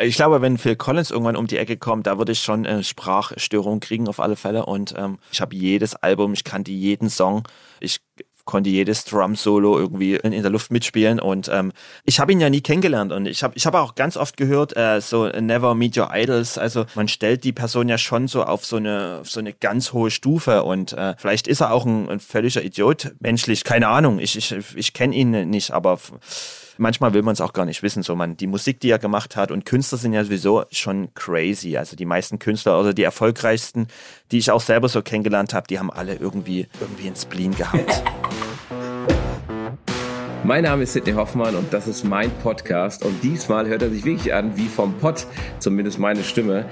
Ich glaube, wenn Phil Collins irgendwann um die Ecke kommt, da würde ich schon eine Sprachstörung kriegen auf alle Fälle. Und ähm, ich habe jedes Album, ich kannte jeden Song. Ich konnte jedes Drum-Solo irgendwie in, in, der Luft mitspielen. Und ähm, ich habe ihn ja nie kennengelernt. Und ich habe ich hab auch ganz oft gehört, äh, so Never Meet Your Idols. Also man stellt die Person ja schon so auf so eine, auf so eine ganz hohe Stufe. Und äh, vielleicht ist er auch ein, ein völliger Idiot, menschlich, keine Ahnung. Ich, ich, ich kenne ihn nicht, aber manchmal will man es auch gar nicht wissen. So man, die Musik, die er gemacht hat und Künstler sind ja sowieso schon crazy. Also die meisten Künstler oder die erfolgreichsten, die ich auch selber so kennengelernt habe, die haben alle irgendwie irgendwie ein Spleen gehabt. Mein Name ist Sidney Hoffmann und das ist mein Podcast. Und diesmal hört er sich wirklich an wie vom Pott, zumindest meine Stimme.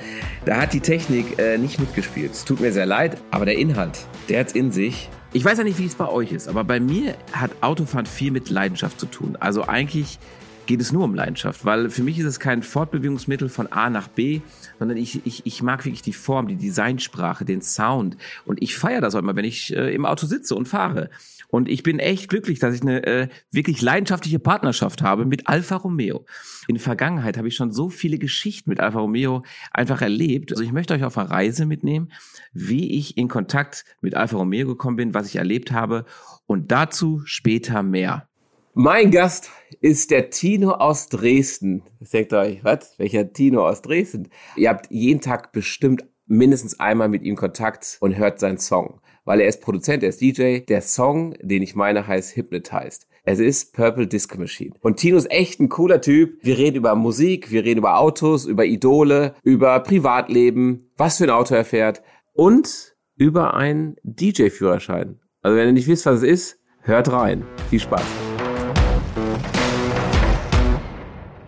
Da hat die Technik äh, nicht mitgespielt. Es tut mir sehr leid, aber der Inhalt, der hat's in sich. Ich weiß ja nicht, wie es bei euch ist, aber bei mir hat Autofahren viel mit Leidenschaft zu tun. Also eigentlich geht es nur um Leidenschaft, weil für mich ist es kein Fortbewegungsmittel von A nach B, sondern ich, ich, ich mag wirklich die Form, die Designsprache, den Sound und ich feiere das auch immer, wenn ich äh, im Auto sitze und fahre. Und ich bin echt glücklich, dass ich eine äh, wirklich leidenschaftliche Partnerschaft habe mit Alfa Romeo. In der Vergangenheit habe ich schon so viele Geschichten mit Alfa Romeo einfach erlebt. Also ich möchte euch auf eine Reise mitnehmen, wie ich in Kontakt mit Alfa Romeo gekommen bin, was ich erlebt habe und dazu später mehr. Mein Gast ist der Tino aus Dresden. Jetzt euch, was? Welcher Tino aus Dresden? Ihr habt jeden Tag bestimmt mindestens einmal mit ihm Kontakt und hört seinen Song weil er ist Produzent, er ist DJ. Der Song, den ich meine, heißt Hypnotized. Es ist Purple Disco Machine. Und Tino ist echt ein cooler Typ. Wir reden über Musik, wir reden über Autos, über Idole, über Privatleben, was für ein Auto er fährt und über einen DJ-Führerschein. Also wenn ihr nicht wisst, was es ist, hört rein. Viel Spaß.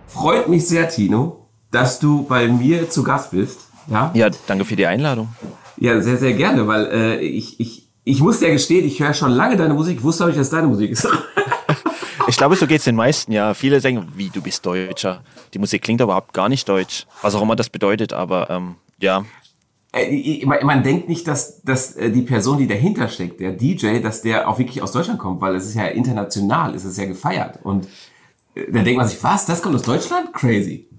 Freut mich sehr, Tino, dass du bei mir zu Gast bist. Ja, ja danke für die Einladung. Ja, sehr, sehr gerne, weil äh, ich, ich, ich muss ja gestehen, ich höre schon lange deine Musik. Wusste auch nicht, dass deine Musik ist. ich glaube, so geht es den meisten, ja. Viele denken, wie, du bist Deutscher. Die Musik klingt überhaupt gar nicht deutsch. Was auch immer das bedeutet, aber ähm, ja. Äh, man denkt nicht, dass, dass äh, die Person, die dahinter steckt, der DJ, dass der auch wirklich aus Deutschland kommt, weil es ist ja international, es ist ja gefeiert. Und äh, dann denkt man sich, was, das kommt aus Deutschland? Crazy.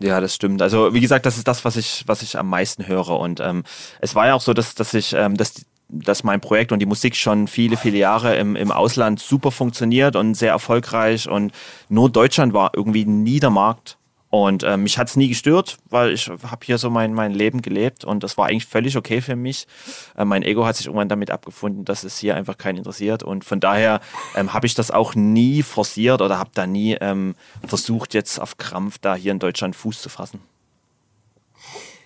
Ja, das stimmt. Also wie gesagt, das ist das, was ich, was ich am meisten höre. Und ähm, es war ja auch so, dass, dass ich, ähm, dass, dass mein Projekt und die Musik schon viele, viele Jahre im, im Ausland super funktioniert und sehr erfolgreich. Und nur Deutschland war irgendwie nie der Markt. Und äh, mich hat's nie gestört, weil ich habe hier so mein, mein Leben gelebt und das war eigentlich völlig okay für mich. Äh, mein Ego hat sich irgendwann damit abgefunden, dass es hier einfach keinen interessiert. Und von daher ähm, habe ich das auch nie forciert oder habe da nie ähm, versucht, jetzt auf Krampf da hier in Deutschland Fuß zu fassen.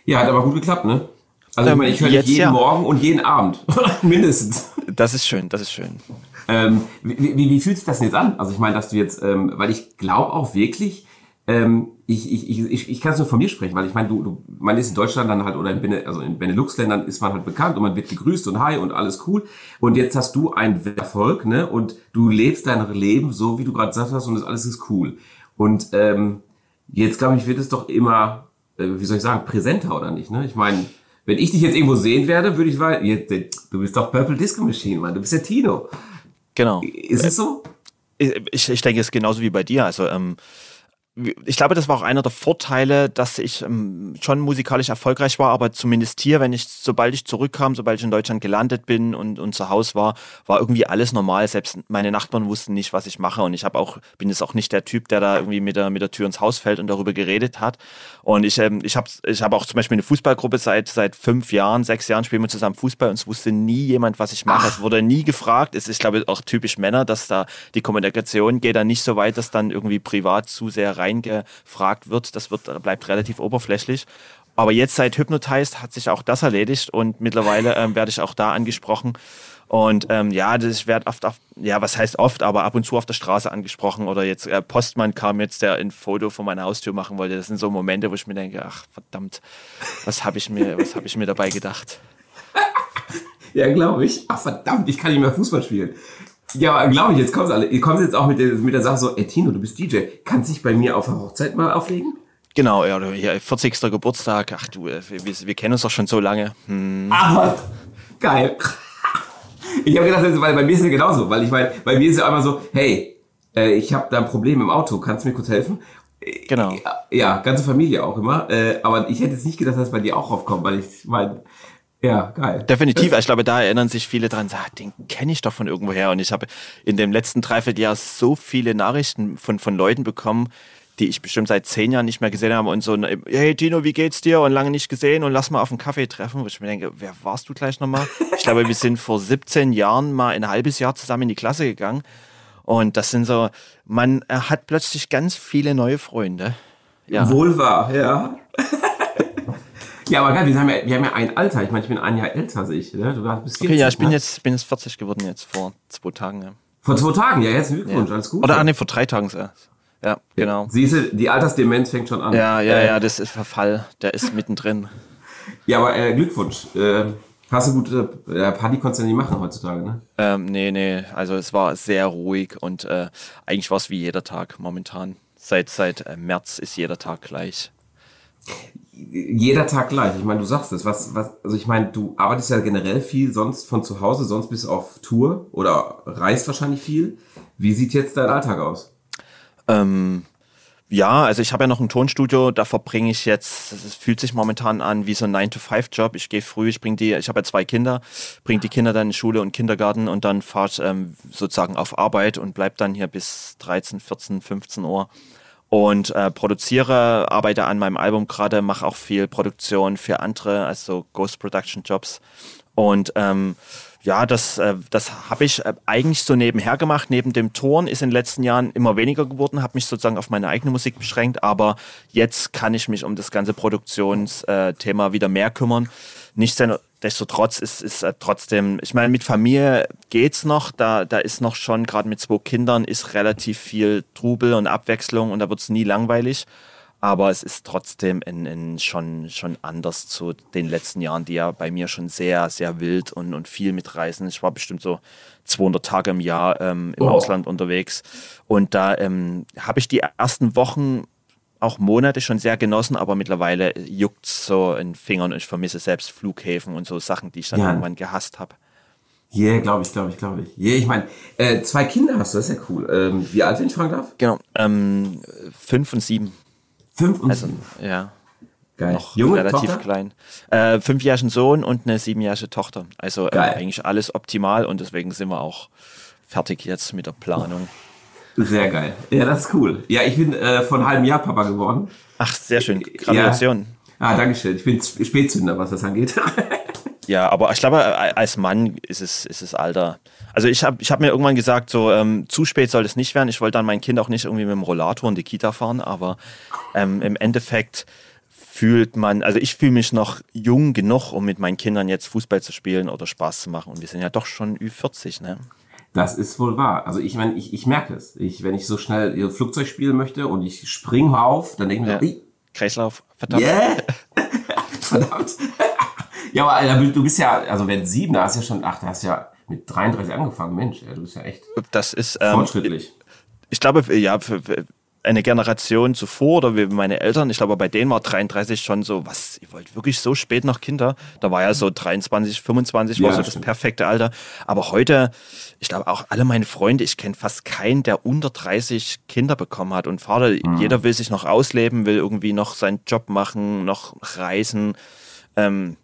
Ja, hat aber gut geklappt, ne? Also ich, meine, ich höre dich jeden ja. Morgen und jeden Abend. Mindestens. Das ist schön, das ist schön. Ähm, wie, wie, wie fühlt sich das denn jetzt an? Also ich meine, dass du jetzt, ähm, weil ich glaube auch wirklich, ähm, ich, ich, ich, ich, ich kann es nur von mir sprechen, weil ich meine, du, du, man ist in Deutschland dann halt oder in, Bene, also in Benelux-Ländern ist man halt bekannt und man wird gegrüßt und hi und alles cool. Und jetzt hast du einen Erfolg, ne? Und du lebst dein Leben so, wie du gerade gesagt hast, und das alles ist cool. Und ähm, jetzt glaube ich, wird es doch immer, äh, wie soll ich sagen, präsenter oder nicht? Ne? Ich meine, wenn ich dich jetzt irgendwo sehen werde, würde ich sagen, du bist doch Purple Disco Machine, Mann, du bist ja Tino. Genau. Ist es so? Ich, ich denke, es ist genauso wie bei dir. Also ähm, ich glaube, das war auch einer der Vorteile, dass ich ähm, schon musikalisch erfolgreich war, aber zumindest hier, wenn ich, sobald ich zurückkam, sobald ich in Deutschland gelandet bin und, und zu Hause war, war irgendwie alles normal. Selbst meine Nachbarn wussten nicht, was ich mache und ich habe auch, bin jetzt auch nicht der Typ, der da irgendwie mit der, mit der Tür ins Haus fällt und darüber geredet hat. Und ich, ähm, ich habe ich hab auch zum Beispiel eine Fußballgruppe seit, seit fünf Jahren, sechs Jahren spielen wir zusammen Fußball und es wusste nie jemand, was ich mache. Ach. Es wurde nie gefragt. Es ist, glaube ich, auch typisch Männer, dass da die Kommunikation geht da nicht so weit, dass dann irgendwie privat zu sehr rein reingefragt wird. Das wird, bleibt relativ oberflächlich. Aber jetzt seit Hypnotized hat sich auch das erledigt und mittlerweile ähm, werde ich auch da angesprochen. Und ähm, ja, das, ich werde oft, auf, ja, was heißt oft, aber ab und zu auf der Straße angesprochen oder jetzt äh, Postmann kam jetzt, der ein Foto von meiner Haustür machen wollte. Das sind so Momente, wo ich mir denke, ach verdammt, was habe ich mir, was habe ich mir dabei gedacht? ja, glaube ich. Ach verdammt, ich kann nicht mehr Fußball spielen. Ja, glaube ich, jetzt kommt's alle. Ihr kommt jetzt auch mit der, mit der Sache so, ey Tino, du bist DJ, kannst dich bei mir auf der Hochzeit mal auflegen? Genau, ja, ja 40. Geburtstag, ach du, äh, wir, wir kennen uns doch schon so lange. Hm. Aber, geil. Ich habe gedacht, weil bei mir ist es genauso, weil ich meine, bei mir ist es ja einmal so, hey, äh, ich habe da ein Problem im Auto, kannst du mir kurz helfen? Genau. Ja, ja, ganze Familie auch immer. Äh, aber ich hätte jetzt nicht gedacht, dass bei dir auch aufkommt, weil ich meine, ja, geil. Definitiv. Ich glaube, da erinnern sich viele dran, ah, den kenne ich doch von irgendwoher. Und ich habe in dem letzten Dreivierteljahr so viele Nachrichten von, von Leuten bekommen, die ich bestimmt seit zehn Jahren nicht mehr gesehen habe und so, hey Tino, wie geht's dir? Und lange nicht gesehen und lass mal auf einen Kaffee treffen. Wo ich mir denke, wer warst du gleich nochmal? Ich glaube, wir sind vor 17 Jahren mal ein halbes Jahr zusammen in die Klasse gegangen. Und das sind so, man hat plötzlich ganz viele neue Freunde. Ja. Wohl wahr, ja. ja, aber geil, wir haben ja, wir haben ja ein Alter. Ich meine, ich bin ein Jahr älter als ich. Ne? Du bist 40, okay, ja, ich bin, ne? jetzt, bin jetzt 40 geworden jetzt vor zwei Tagen. Ja. Vor zwei Tagen, ja, herzlichen Glückwunsch, ja. alles gut. Oder, ah, nee, vor drei Tagen erst. Ja, genau. Siehst du, die Altersdemenz fängt schon an. Ja, ja, äh, ja, das ist Verfall. Der ist mittendrin. Ja, aber äh, Glückwunsch. Äh, hast du gute äh, Party konntest du nicht machen heutzutage, ne? Ähm, nee, nee. Also es war sehr ruhig und äh, eigentlich war es wie jeder Tag momentan. Seit, seit äh, März ist jeder Tag gleich. Jeder Tag gleich. Ich meine, du sagst es. Was, was, also ich meine, du arbeitest ja generell viel sonst von zu Hause, sonst bist du auf Tour oder reist wahrscheinlich viel. Wie sieht jetzt dein Alltag aus? Ähm, ja, also ich habe ja noch ein Tonstudio, da verbringe ich jetzt, es fühlt sich momentan an wie so ein 9-to-5-Job. Ich gehe früh, ich bringe die, ich habe ja zwei Kinder, bringe die Kinder dann in Schule und Kindergarten und dann fahre ich ähm, sozusagen auf Arbeit und bleib dann hier bis 13, 14, 15 Uhr und äh, produziere, arbeite an meinem Album gerade, mache auch viel Produktion für andere, also Ghost Production Jobs und ähm, ja, das, äh, das habe ich äh, eigentlich so nebenher gemacht. Neben dem Touren ist in den letzten Jahren immer weniger geworden, habe mich sozusagen auf meine eigene Musik beschränkt, aber jetzt kann ich mich um das ganze Produktionsthema wieder mehr kümmern. Nichtsdestotrotz ist es äh, trotzdem, ich meine, mit Familie geht's noch, da, da ist noch schon, gerade mit zwei Kindern, ist relativ viel Trubel und Abwechslung und da wird's nie langweilig aber es ist trotzdem in, in schon, schon anders zu den letzten Jahren, die ja bei mir schon sehr, sehr wild und, und viel mitreisen. Ich war bestimmt so 200 Tage im Jahr ähm, im oh. Ausland unterwegs und da ähm, habe ich die ersten Wochen auch Monate schon sehr genossen, aber mittlerweile juckt es so in Fingern und ich vermisse selbst Flughäfen und so Sachen, die ich dann ja. irgendwann gehasst habe. Ja, yeah, glaube ich, glaube ich, glaube ich. Yeah, ich meine, äh, zwei Kinder hast du, das ist ja cool. Ähm, wie alt, wenn ich fragen darf? Genau, ähm, fünf und sieben. Fünf und also, ja. Geil. Noch Junge, relativ Tochter? klein. Äh, fünfjährigen Sohn und eine siebenjährige Tochter. Also äh, eigentlich alles optimal und deswegen sind wir auch fertig jetzt mit der Planung. Sehr geil. Ja, das ist cool. Ja, ich bin äh, vor einem halben Jahr Papa geworden. Ach, sehr schön. Gratulation. Ja. Ah, danke schön. Ich bin Spätzünder, was das angeht. ja, aber ich glaube, als Mann ist es, ist es Alter. Also ich habe ich hab mir irgendwann gesagt, so ähm, zu spät soll es nicht werden. Ich wollte dann mein Kind auch nicht irgendwie mit dem Rollator in die Kita fahren, aber ähm, im Endeffekt fühlt man, also ich fühle mich noch jung genug, um mit meinen Kindern jetzt Fußball zu spielen oder Spaß zu machen. Und wir sind ja doch schon Ü40, ne? Das ist wohl wahr. Also ich meine, ich, ich merke es. Ich, wenn ich so schnell Flugzeug spielen möchte und ich springe auf, dann denke ich mir, ja. Kreislauf, verdammt. Yeah. verdammt. ja, aber du bist ja, also wenn sieben, da hast du ja schon, ach, da hast du ja mit 33 angefangen. Mensch, du bist ja echt das ist, ähm, fortschrittlich. Ich glaube, ja, für, für eine Generation zuvor oder wie meine Eltern, ich glaube, bei denen war 33 schon so, was, ihr wollt wirklich so spät noch Kinder? Da war ja so 23, 25 ja, war so das stimmt. perfekte Alter. Aber heute, ich glaube auch alle meine Freunde, ich kenne fast keinen, der unter 30 Kinder bekommen hat. Und Vater, mhm. jeder will sich noch ausleben, will irgendwie noch seinen Job machen, noch reisen. Ähm,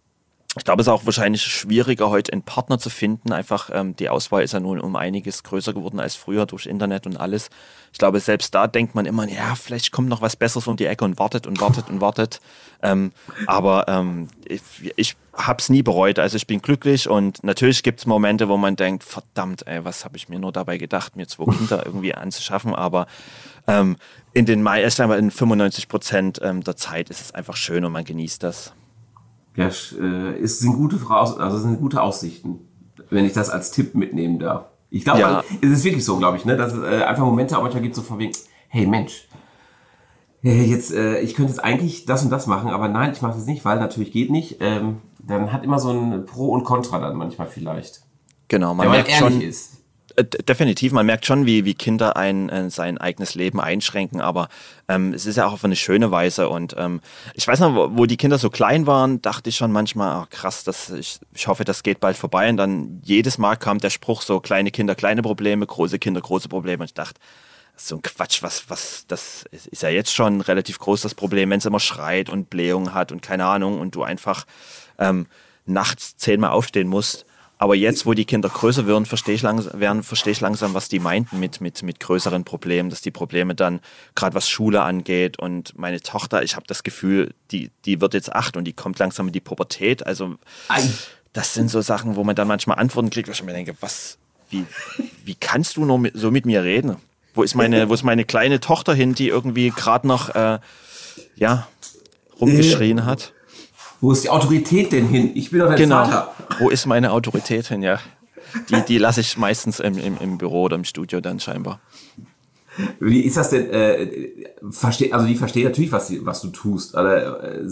ich glaube, es ist auch wahrscheinlich schwieriger, heute einen Partner zu finden. Einfach ähm, die Auswahl ist ja nun um einiges größer geworden als früher durch Internet und alles. Ich glaube, selbst da denkt man immer, ja, vielleicht kommt noch was Besseres um die Ecke und wartet und wartet und wartet. Ähm, aber ähm, ich, ich habe es nie bereut. Also ich bin glücklich und natürlich gibt es Momente, wo man denkt, verdammt, ey, was habe ich mir nur dabei gedacht, mir zwei Kinder irgendwie anzuschaffen. Aber ähm, in den Mai, ich glaube, in 95 Prozent ähm, der Zeit ist es einfach schön und man genießt das ja, äh, es sind gute Voraus also sind gute Aussichten, wenn ich das als Tipp mitnehmen darf. Ich glaube, ja. es ist wirklich so, glaube ich, ne, dass es äh, einfach Momente auch manchmal gibt so von wegen, hey Mensch, äh, jetzt äh, ich könnte jetzt eigentlich das und das machen, aber nein, ich mache das nicht, weil natürlich geht nicht. Ähm, dann hat immer so ein Pro und Contra dann manchmal vielleicht. Genau, man merkt schon. Ist. Äh, definitiv, man merkt schon, wie, wie Kinder ein, äh, sein eigenes Leben einschränken, aber ähm, es ist ja auch auf eine schöne Weise. Und ähm, ich weiß noch, wo, wo die Kinder so klein waren, dachte ich schon manchmal, oh, krass, das, ich, ich hoffe, das geht bald vorbei. Und dann jedes Mal kam der Spruch so, kleine Kinder, kleine Probleme, große Kinder, große Probleme. Und ich dachte, so ein Quatsch, was, was, das ist ja jetzt schon relativ groß das Problem, wenn es immer schreit und Blähungen hat und keine Ahnung und du einfach ähm, nachts zehnmal aufstehen musst. Aber jetzt, wo die Kinder größer werden, verstehe ich, langsam, werden, verstehe ich langsam, was die meinten mit, mit, mit größeren Problemen, dass die Probleme dann, gerade was Schule angeht und meine Tochter, ich habe das Gefühl, die, die wird jetzt acht und die kommt langsam in die Pubertät. Also das sind so Sachen, wo man dann manchmal Antworten kriegt, wo ich mir denke, was, wie, wie kannst du nur mit, so mit mir reden? Wo ist meine, wo ist meine kleine Tochter hin, die irgendwie gerade noch äh, ja, rumgeschrien hat? Wo ist die Autorität denn hin? Ich bin doch dein genau. Vater. Wo ist meine Autorität hin, ja? Die, die lasse ich meistens im, im, im Büro oder im Studio dann scheinbar. Wie ist das denn? Äh, versteh, also die verstehen natürlich, was, was du tust. Aber äh,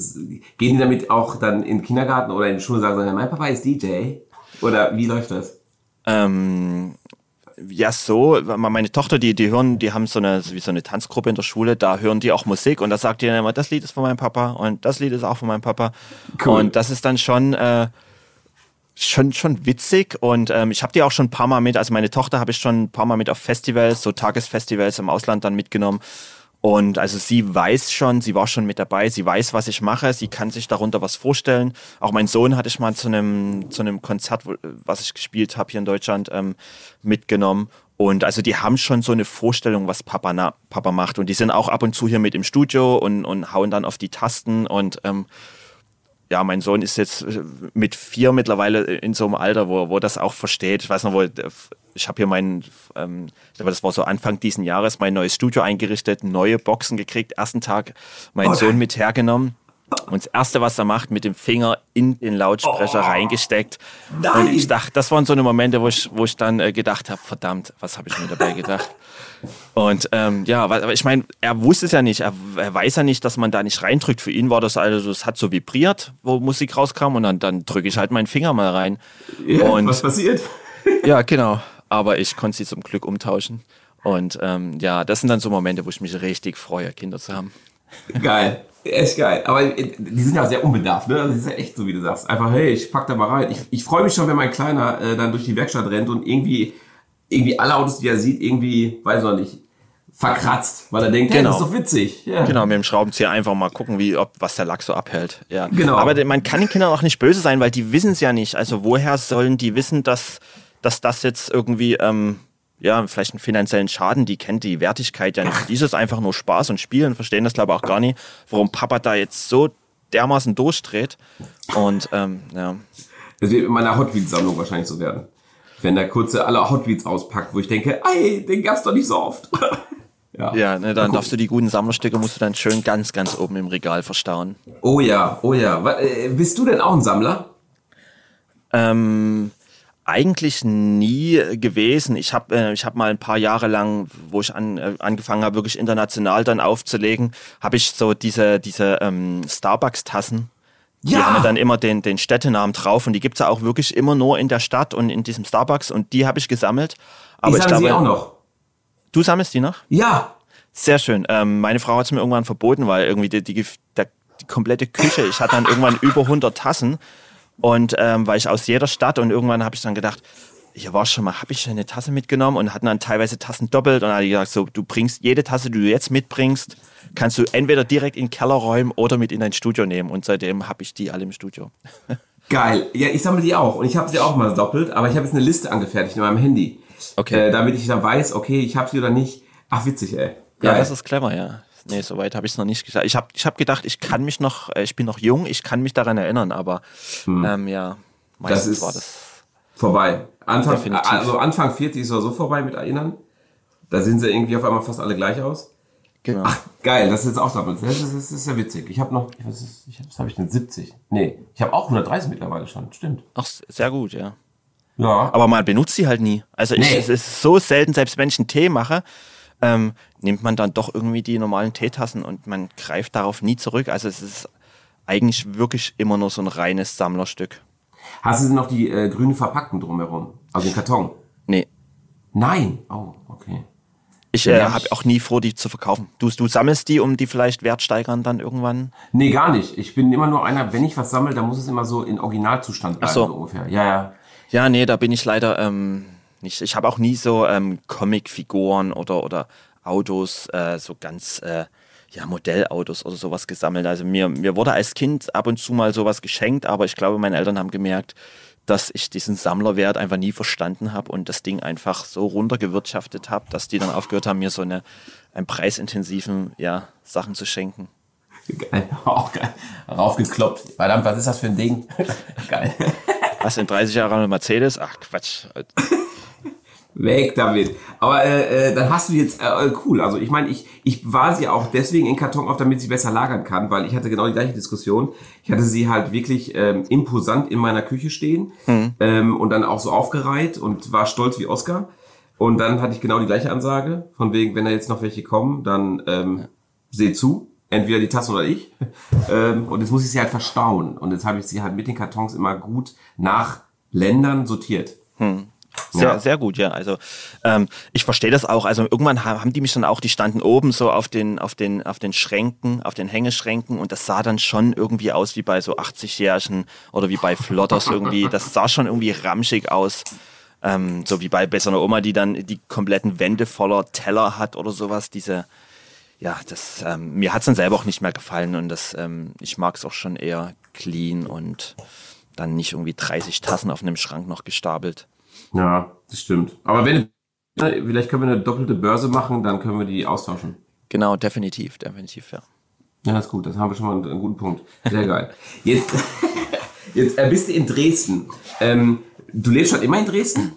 gehen die damit auch dann in den Kindergarten oder in die Schule und sagen, mein Papa ist DJ? Oder wie läuft das? Ähm, ja, so, meine Tochter, die, die hören, die haben so eine, wie so eine Tanzgruppe in der Schule, da hören die auch Musik und da sagt die dann immer, das Lied ist von meinem Papa und das Lied ist auch von meinem Papa. Cool. Und das ist dann schon, äh, schon, schon witzig und ähm, ich habe die auch schon ein paar Mal mit, also meine Tochter habe ich schon ein paar Mal mit auf Festivals, so Tagesfestivals im Ausland dann mitgenommen. Und also sie weiß schon, sie war schon mit dabei, sie weiß, was ich mache, sie kann sich darunter was vorstellen. Auch mein Sohn hatte ich mal zu einem, zu einem Konzert, was ich gespielt habe hier in Deutschland, ähm, mitgenommen. Und also die haben schon so eine Vorstellung, was Papa, na, Papa macht. Und die sind auch ab und zu hier mit im Studio und, und hauen dann auf die Tasten. Und ähm, ja, mein Sohn ist jetzt äh, mit vier mittlerweile in so einem Alter, wo, wo das auch versteht. Ich weiß noch, wo ich habe hier mein, ähm, ich glaube, das war so Anfang diesen Jahres, mein neues Studio eingerichtet, neue Boxen gekriegt, ersten Tag meinen oh, Sohn mit hergenommen. Und das Erste, was er macht, mit dem Finger in den Lautsprecher oh, reingesteckt. Nein. Und ich dachte, das waren so eine Momente, wo ich, wo ich dann äh, gedacht habe, verdammt, was habe ich mir dabei gedacht? Und ähm, ja, ich meine, er wusste es ja nicht. Er, er, weiß ja nicht, dass man da nicht reindrückt. Für ihn war das also, es hat so vibriert, wo Musik rauskam und dann, dann drücke ich halt meinen Finger mal rein. Ja, und, was passiert? ja, genau. Aber ich konnte sie zum Glück umtauschen. Und ähm, ja, das sind dann so Momente, wo ich mich richtig freue, Kinder zu haben. Geil. Echt geil. Aber äh, die sind ja sehr unbedarft, ne? Das ist ja echt so, wie du sagst. Einfach, hey, ich pack da mal rein. Ich, ich freue mich schon, wenn mein Kleiner äh, dann durch die Werkstatt rennt und irgendwie, irgendwie alle Autos, die er sieht, irgendwie, weiß noch nicht, verkratzt, weil er denkt, genau. hey, das ist doch witzig. Ja. Genau, mit dem Schraubenzieher einfach mal gucken, wie, ob, was der Lack so abhält. Ja. Genau. Aber man kann den Kindern auch nicht böse sein, weil die wissen es ja nicht. Also woher sollen die wissen, dass, dass das jetzt irgendwie, ähm, ja, vielleicht einen finanziellen Schaden, die kennt die Wertigkeit ja nicht. Die ist einfach nur Spaß und Spielen, verstehen das glaube ich auch gar nicht, warum Papa da jetzt so dermaßen durchdreht. Und ähm, ja. Das wird in meiner Hot Wheels-Sammlung wahrscheinlich so werden. Wenn der kurze alle Hot Wheels auspackt, wo ich denke, ey, den gab's doch nicht so oft. Ja, ja ne, dann darfst du die guten Sammlerstücke, musst du dann schön ganz, ganz oben im Regal verstauen. Oh ja, oh ja. Äh, bist du denn auch ein Sammler? Ähm, eigentlich nie gewesen. Ich habe äh, ich hab mal ein paar Jahre lang, wo ich an, äh, angefangen habe, wirklich international dann aufzulegen, habe ich so diese, diese ähm, Starbucks-Tassen. Ja. Die haben dann immer den, den Städtenamen drauf und die gibt's ja auch wirklich immer nur in der Stadt und in diesem Starbucks und die habe ich gesammelt. Aber die ich glaube, sie auch noch. Du sammelst die noch? Ja. Sehr schön. Ähm, meine Frau hat es mir irgendwann verboten, weil irgendwie die, die, die, die komplette Küche, ich hatte dann irgendwann über 100 Tassen und ähm, weil ich aus jeder Stadt und irgendwann habe ich dann gedacht, hier war schon mal, habe ich eine Tasse mitgenommen und hatten dann teilweise Tassen doppelt und dann hat die gesagt, so, du bringst jede Tasse, die du jetzt mitbringst, kannst du entweder direkt in den Keller räumen oder mit in dein Studio nehmen und seitdem habe ich die alle im Studio. Geil. Ja, ich sammle die auch und ich habe sie auch mal doppelt, aber ich habe jetzt eine Liste angefertigt in meinem Handy. Okay. Äh, damit ich dann weiß, okay, ich habe sie oder nicht. Ach, witzig, ey. Geil. Ja, das ist clever, ja. Nee, soweit habe ich es noch nicht gesagt. Ich habe ich hab gedacht, ich kann mich noch, äh, ich bin noch jung, ich kann mich daran erinnern, aber hm. ähm, ja, meistens das ist war das. Vorbei. Anfang, definitiv. also Anfang 40 ist so vorbei mit Erinnern. Da sehen sie irgendwie auf einmal fast alle gleich aus. Genau. Ach, geil, das ist jetzt auch damals. Das ist, das ist ja witzig. Ich habe noch, was, ist, ich, was habe ich denn? 70? Nee, ich habe auch 130 mittlerweile schon. Stimmt. Ach, sehr gut, ja. Ja. Aber man benutzt sie halt nie. Also ich, nee. es ist so selten, selbst wenn ich einen Tee mache, ähm, nimmt man dann doch irgendwie die normalen Teetassen und man greift darauf nie zurück. Also es ist eigentlich wirklich immer nur so ein reines Sammlerstück. Hast du denn noch die äh, grünen Verpackten drumherum? Also den Karton? Nee. Nein? Oh, okay. Ich äh, habe auch nie vor, die zu verkaufen. Du, du sammelst die, um die vielleicht wertsteigern dann irgendwann? Nee, gar nicht. Ich bin immer nur einer, wenn ich was sammle, dann muss es immer so in Originalzustand bleiben, Ach so. so ungefähr. Ja, ja. Ja, nee, da bin ich leider ähm, nicht. Ich habe auch nie so ähm, Comicfiguren oder, oder Autos, äh, so ganz äh, ja, Modellautos oder sowas gesammelt. Also mir, mir wurde als Kind ab und zu mal sowas geschenkt, aber ich glaube, meine Eltern haben gemerkt, dass ich diesen Sammlerwert einfach nie verstanden habe und das Ding einfach so runtergewirtschaftet habe, dass die dann aufgehört haben, mir so eine, einen preisintensiven ja, Sachen zu schenken. Geil, auch geil. Raufgekloppt. Verdammt, was ist das für ein Ding? geil. Was, in 30 Jahren Mercedes? Ach, Quatsch. Weg damit. Aber äh, äh, dann hast du jetzt, äh, cool, also ich meine, ich, ich war sie auch deswegen in Karton auf, damit sie besser lagern kann, weil ich hatte genau die gleiche Diskussion. Ich hatte sie halt wirklich ähm, imposant in meiner Küche stehen mhm. ähm, und dann auch so aufgereiht und war stolz wie Oscar. Und dann hatte ich genau die gleiche Ansage, von wegen, wenn da jetzt noch welche kommen, dann ähm, seht zu, entweder die Tasse oder ich. ähm, und jetzt muss ich sie halt verstauen. Und jetzt habe ich sie halt mit den Kartons immer gut nach Ländern sortiert. Hm. Sehr, ja. sehr gut, ja. Also ähm, ich verstehe das auch. Also irgendwann haben die mich dann auch, die standen oben so auf den, auf den, auf den Schränken, auf den Hängeschränken und das sah dann schon irgendwie aus wie bei so 80-Jährigen oder wie bei Flotters irgendwie. Das sah schon irgendwie ramschig aus. Ähm, so wie bei, einer Oma, die dann die kompletten Wände voller Teller hat oder sowas. Diese, ja, das, ähm, mir hat es dann selber auch nicht mehr gefallen und das, ähm, ich mag es auch schon eher clean und dann nicht irgendwie 30 Tassen auf einem Schrank noch gestapelt. Ja, das stimmt. Aber wenn, vielleicht können wir eine doppelte Börse machen, dann können wir die austauschen. Genau, definitiv, definitiv, ja. Ja, das ist gut, das haben wir schon mal einen, einen guten Punkt. Sehr geil. Jetzt, jetzt äh, bist du in Dresden. Ähm, du lebst schon immer in Dresden?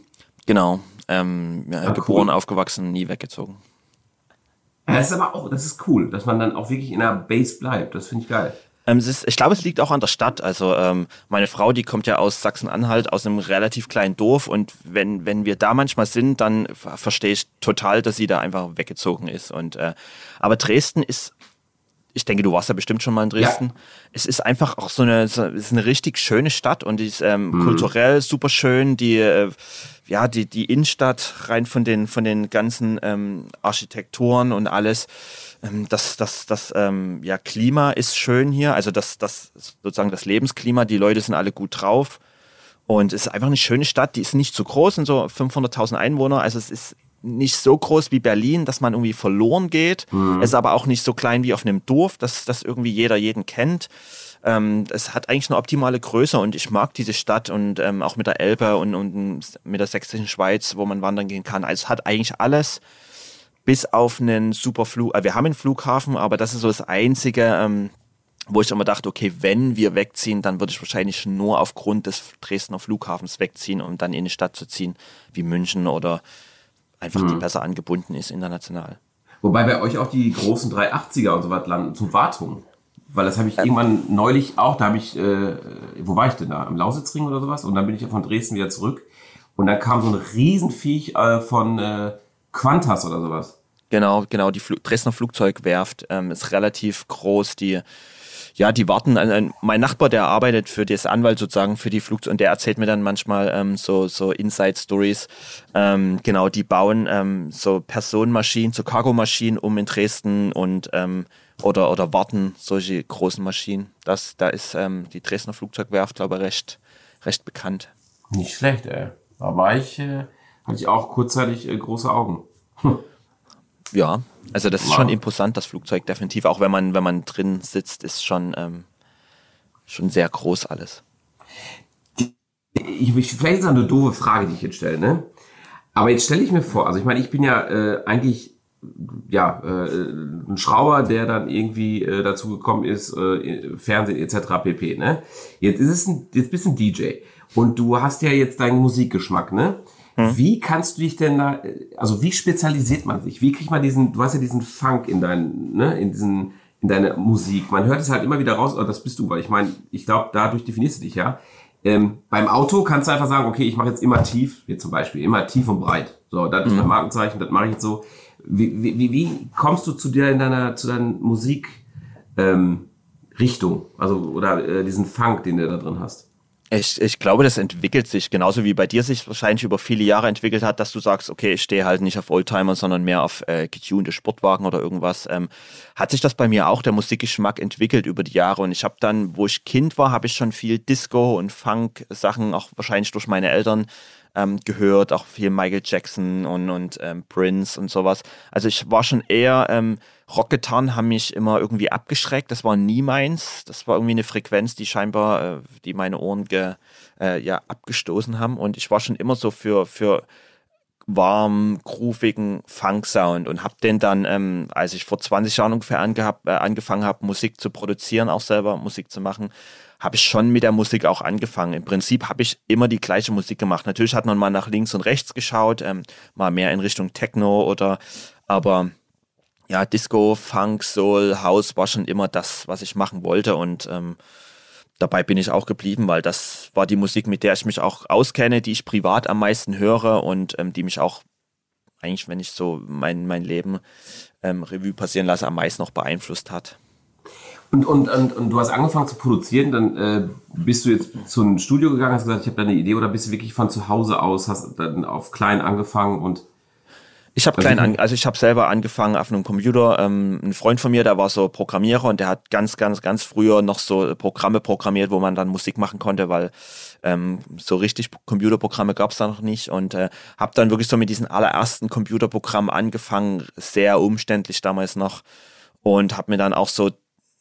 Genau. Ähm, ja, ah, geboren, cool. aufgewachsen, nie weggezogen. das ist aber auch, das ist cool, dass man dann auch wirklich in der Base bleibt. Das finde ich geil. Ähm, ist, ich glaube, es liegt auch an der Stadt. Also ähm, meine Frau, die kommt ja aus Sachsen-Anhalt, aus einem relativ kleinen Dorf. Und wenn, wenn wir da manchmal sind, dann verstehe ich total, dass sie da einfach weggezogen ist. Und äh, aber Dresden ist ich denke, du warst ja bestimmt schon mal in Dresden. Ja. Es ist einfach auch so eine, so, ist eine richtig schöne Stadt und die ist ähm, mhm. kulturell super schön. Die, äh, ja, die, die Innenstadt rein von den, von den ganzen ähm, Architekturen und alles. Ähm, das, das, das ähm, ja, Klima ist schön hier, also das, das sozusagen das Lebensklima, die Leute sind alle gut drauf. Und es ist einfach eine schöne Stadt, die ist nicht zu groß, sind so 500.000 Einwohner, also es ist nicht so groß wie Berlin, dass man irgendwie verloren geht. Mhm. Es ist aber auch nicht so klein wie auf einem Dorf, dass, dass irgendwie jeder jeden kennt. Ähm, es hat eigentlich eine optimale Größe und ich mag diese Stadt und ähm, auch mit der Elbe und, und mit der sächsischen Schweiz, wo man wandern gehen kann. Also es hat eigentlich alles bis auf einen super Flug. Äh, wir haben einen Flughafen, aber das ist so das Einzige, ähm, wo ich immer dachte, okay, wenn wir wegziehen, dann würde ich wahrscheinlich nur aufgrund des Dresdner Flughafens wegziehen, um dann in eine Stadt zu ziehen, wie München oder einfach, mhm. die besser angebunden ist international. Wobei bei euch auch die großen 380er und so was landen zum Wartung. Weil das habe ich ähm, irgendwann neulich auch, da habe ich, äh, wo war ich denn da? Am Lausitzring oder sowas? Und dann bin ich ja von Dresden wieder zurück. Und dann kam so ein Riesenviech äh, von äh, Quantas oder sowas. Genau, genau, die Fl Dresdner Flugzeugwerft ähm, ist relativ groß. Die, ja, die warten. An, mein Nachbar, der arbeitet für das Anwalt sozusagen für die Flugzeuge und der erzählt mir dann manchmal ähm, so, so Inside-Stories. Ähm, genau, die bauen ähm, so Personenmaschinen, so Cargomaschinen um in Dresden und ähm, oder, oder warten solche großen Maschinen. Das, da ist ähm, die Dresdner Flugzeugwerft, glaube ich, recht, recht bekannt. Nicht schlecht, ey. Da war ich. Äh hatte ich auch kurzzeitig äh, große Augen. Hm. Ja, also das ist schon imposant, das Flugzeug definitiv. Auch wenn man, wenn man drin sitzt, ist schon, ähm, schon sehr groß alles. Ich, ich, vielleicht ist das eine doofe Frage, die ich jetzt stelle, ne? Aber jetzt stelle ich mir vor, also ich meine, ich bin ja äh, eigentlich ja äh, ein Schrauber, der dann irgendwie äh, dazu gekommen ist, äh, Fernsehen etc. pp. Ne? Jetzt ist es ein, jetzt bist du ein DJ und du hast ja jetzt deinen Musikgeschmack, ne? Hm. Wie kannst du dich denn da, also wie spezialisiert man sich? Wie kriegt man diesen, du hast ja diesen Funk in deinen, ne, in diesen, in deine Musik. Man hört es halt immer wieder raus, oh, das bist du, weil ich meine, ich glaube, dadurch definierst du dich ja. Ähm, beim Auto kannst du einfach sagen, okay, ich mache jetzt immer tief, wie zum Beispiel, immer tief und breit. So, das ist mein mhm. Markenzeichen, das mache ich jetzt so. Wie, wie, wie kommst du zu dir in deiner, zu deiner Musik ähm, Richtung, also oder äh, diesen Funk, den du da drin hast? Ich, ich glaube, das entwickelt sich genauso wie bei dir sich wahrscheinlich über viele Jahre entwickelt hat, dass du sagst, okay, ich stehe halt nicht auf Oldtimer, sondern mehr auf äh, getunte Sportwagen oder irgendwas. Ähm, hat sich das bei mir auch der Musikgeschmack entwickelt über die Jahre und ich habe dann, wo ich Kind war, habe ich schon viel Disco und Funk Sachen auch wahrscheinlich durch meine Eltern ähm, gehört, auch viel Michael Jackson und, und ähm, Prince und sowas. Also ich war schon eher, ähm, Rockgitarren haben mich immer irgendwie abgeschreckt, das war nie meins. Das war irgendwie eine Frequenz, die scheinbar, äh, die meine Ohren ge, äh, ja, abgestoßen haben und ich war schon immer so für, für warm, groovigen Funk-Sound und habe den dann, ähm, als ich vor 20 Jahren ungefähr angehab, äh, angefangen habe, Musik zu produzieren, auch selber Musik zu machen, habe ich schon mit der Musik auch angefangen. Im Prinzip habe ich immer die gleiche Musik gemacht. Natürlich hat man mal nach links und rechts geschaut, ähm, mal mehr in Richtung Techno oder, aber ja, Disco, Funk, Soul, House war schon immer das, was ich machen wollte und ähm, dabei bin ich auch geblieben, weil das war die Musik, mit der ich mich auch auskenne, die ich privat am meisten höre und ähm, die mich auch eigentlich, wenn ich so mein, mein Leben ähm, Revue passieren lasse, am meisten noch beeinflusst hat. Und, und, und, und du hast angefangen zu produzieren, dann äh, bist du jetzt zu einem Studio gegangen, hast gesagt, ich habe da eine Idee oder bist du wirklich von zu Hause aus, hast dann auf klein angefangen und ich habe klein, an, also ich habe selber angefangen auf einem Computer. Ähm, ein Freund von mir, der war so Programmierer und der hat ganz, ganz, ganz früher noch so Programme programmiert, wo man dann Musik machen konnte, weil ähm, so richtig Computerprogramme gab es da noch nicht und äh, habe dann wirklich so mit diesen allerersten Computerprogrammen angefangen, sehr umständlich damals noch und habe mir dann auch so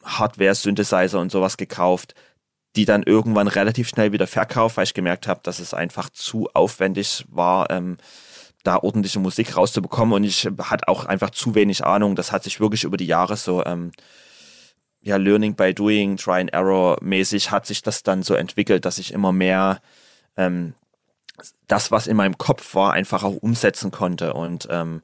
Hardware-Synthesizer und sowas gekauft, die dann irgendwann relativ schnell wieder verkauft, weil ich gemerkt habe, dass es einfach zu aufwendig war. Ähm, da ordentliche Musik rauszubekommen und ich hatte auch einfach zu wenig Ahnung. Das hat sich wirklich über die Jahre so, ähm, ja, Learning by Doing, Try and Error mäßig hat sich das dann so entwickelt, dass ich immer mehr ähm, das, was in meinem Kopf war, einfach auch umsetzen konnte und ähm,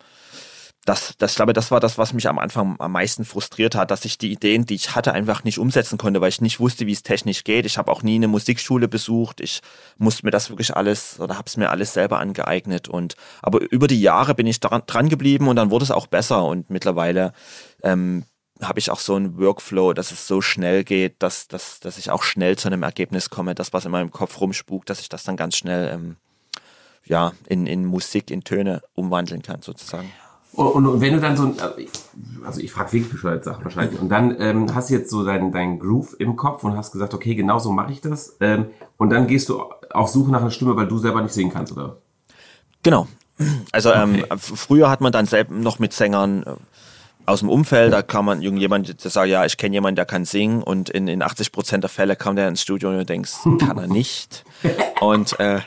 das, das, ich glaube, das war das, was mich am Anfang am meisten frustriert hat, dass ich die Ideen, die ich hatte, einfach nicht umsetzen konnte, weil ich nicht wusste, wie es technisch geht. Ich habe auch nie eine Musikschule besucht. Ich musste mir das wirklich alles oder habe es mir alles selber angeeignet. Und aber über die Jahre bin ich dran, dran geblieben und dann wurde es auch besser. Und mittlerweile ähm, habe ich auch so einen Workflow, dass es so schnell geht, dass, dass, dass ich auch schnell zu einem Ergebnis komme. Das, was in meinem Kopf rumspukt, dass ich das dann ganz schnell ähm, ja, in, in Musik, in Töne umwandeln kann, sozusagen. Und, und, wenn du dann so, also ich frage wirklich bescheuert Sachen wahrscheinlich, und dann ähm, hast du jetzt so deinen dein Groove im Kopf und hast gesagt, okay, genau so mache ich das. Ähm, und dann gehst du auf Suche nach einer Stimme, weil du selber nicht singen kannst, oder? Genau. Also ähm, okay. ähm, früher hat man dann selbst noch mit Sängern äh, aus dem Umfeld, da kam man irgendjemand, der sagt, ja, ich kenne jemanden, der kann singen und in, in 80 Prozent der Fälle kam der ins Studio und du denkst, kann er nicht. Und äh,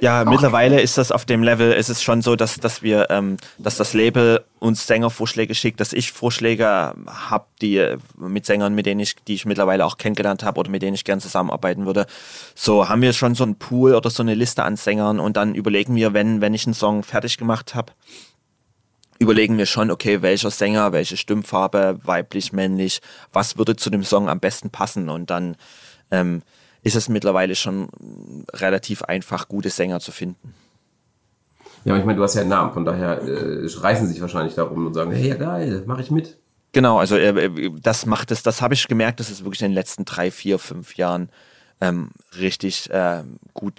ja, okay. mittlerweile ist das auf dem Level, ist es schon so, dass, dass wir, ähm, dass das Label uns Sängervorschläge schickt, dass ich Vorschläge habe, die mit Sängern, mit denen ich, die ich mittlerweile auch kennengelernt habe oder mit denen ich gern zusammenarbeiten würde. So haben wir schon so einen Pool oder so eine Liste an Sängern und dann überlegen wir, wenn, wenn ich einen Song fertig gemacht habe, überlegen wir schon, okay, welcher Sänger, welche Stimmfarbe, weiblich, männlich, was würde zu dem Song am besten passen und dann ähm, ist es mittlerweile schon relativ einfach, gute Sänger zu finden. Ja, aber ich meine, du hast ja einen Namen, von daher äh, reißen sich wahrscheinlich darum und sagen, hey, ja geil, mache ich mit. Genau, also äh, das macht es, das habe ich gemerkt, dass es wirklich in den letzten drei, vier, fünf Jahren ähm, richtig äh, gut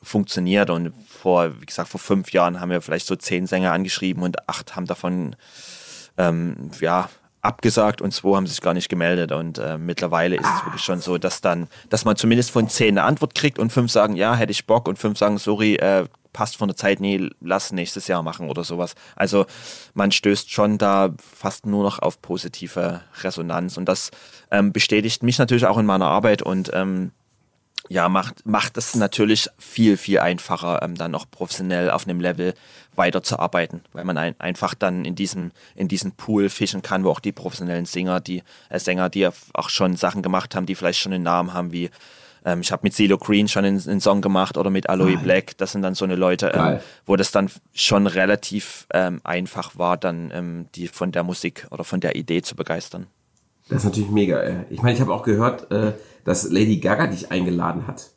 funktioniert. Und vor, wie gesagt, vor fünf Jahren haben wir vielleicht so zehn Sänger angeschrieben und acht haben davon ähm, ja, abgesagt und zwei haben sich gar nicht gemeldet. Und äh, mittlerweile ist es wirklich schon so, dass dann, dass man zumindest von zehn eine Antwort kriegt und fünf sagen, ja, hätte ich Bock und fünf sagen, sorry, äh, passt von der Zeit, nee, lass nächstes Jahr machen oder sowas. Also man stößt schon da fast nur noch auf positive Resonanz und das ähm, bestätigt mich natürlich auch in meiner Arbeit und ähm, ja, macht, macht es natürlich viel, viel einfacher, ähm, dann noch professionell auf einem Level weiterzuarbeiten, weil man ein, einfach dann in diesem, in diesem Pool fischen kann, wo auch die professionellen Sänger, die äh, Sänger, die auch schon Sachen gemacht haben, die vielleicht schon einen Namen haben, wie ähm, ich habe mit CeeLo Green schon einen, einen, Song gemacht oder mit Aloe Geil. Black. Das sind dann so eine Leute, ähm, wo das dann schon relativ ähm, einfach war, dann ähm, die von der Musik oder von der Idee zu begeistern. Das ist natürlich mega. Ey. Ich meine, ich habe auch gehört, äh, dass Lady Gaga dich eingeladen hat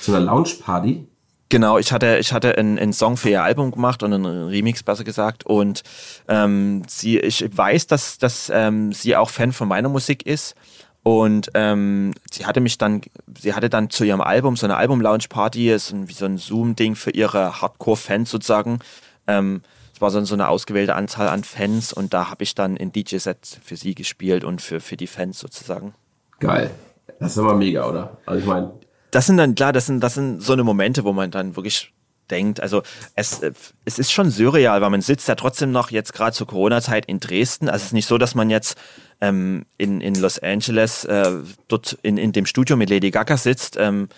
zu einer Lounge-Party. Genau, ich hatte, ich hatte einen, einen Song für ihr Album gemacht und einen Remix besser gesagt. Und ähm, sie, ich weiß, dass, dass ähm, sie auch Fan von meiner Musik ist. Und ähm, sie hatte mich dann, sie hatte dann zu ihrem Album so eine Album-Lounge-Party, ist wie so ein Zoom-Ding für ihre Hardcore-Fans sozusagen. Ähm, es war so, eine ausgewählte Anzahl an Fans und da habe ich dann ein DJ-Set für sie gespielt und für, für die Fans sozusagen. Geil. Das ist aber mega, oder? Also ich meine. Das sind dann, klar, das sind, das sind so eine Momente, wo man dann wirklich denkt. Also es, es ist schon surreal, weil man sitzt ja trotzdem noch jetzt gerade zur Corona-Zeit in Dresden. Also es ist nicht so, dass man jetzt ähm, in, in Los Angeles äh, dort in, in dem Studio mit Lady Gaga sitzt, ähm,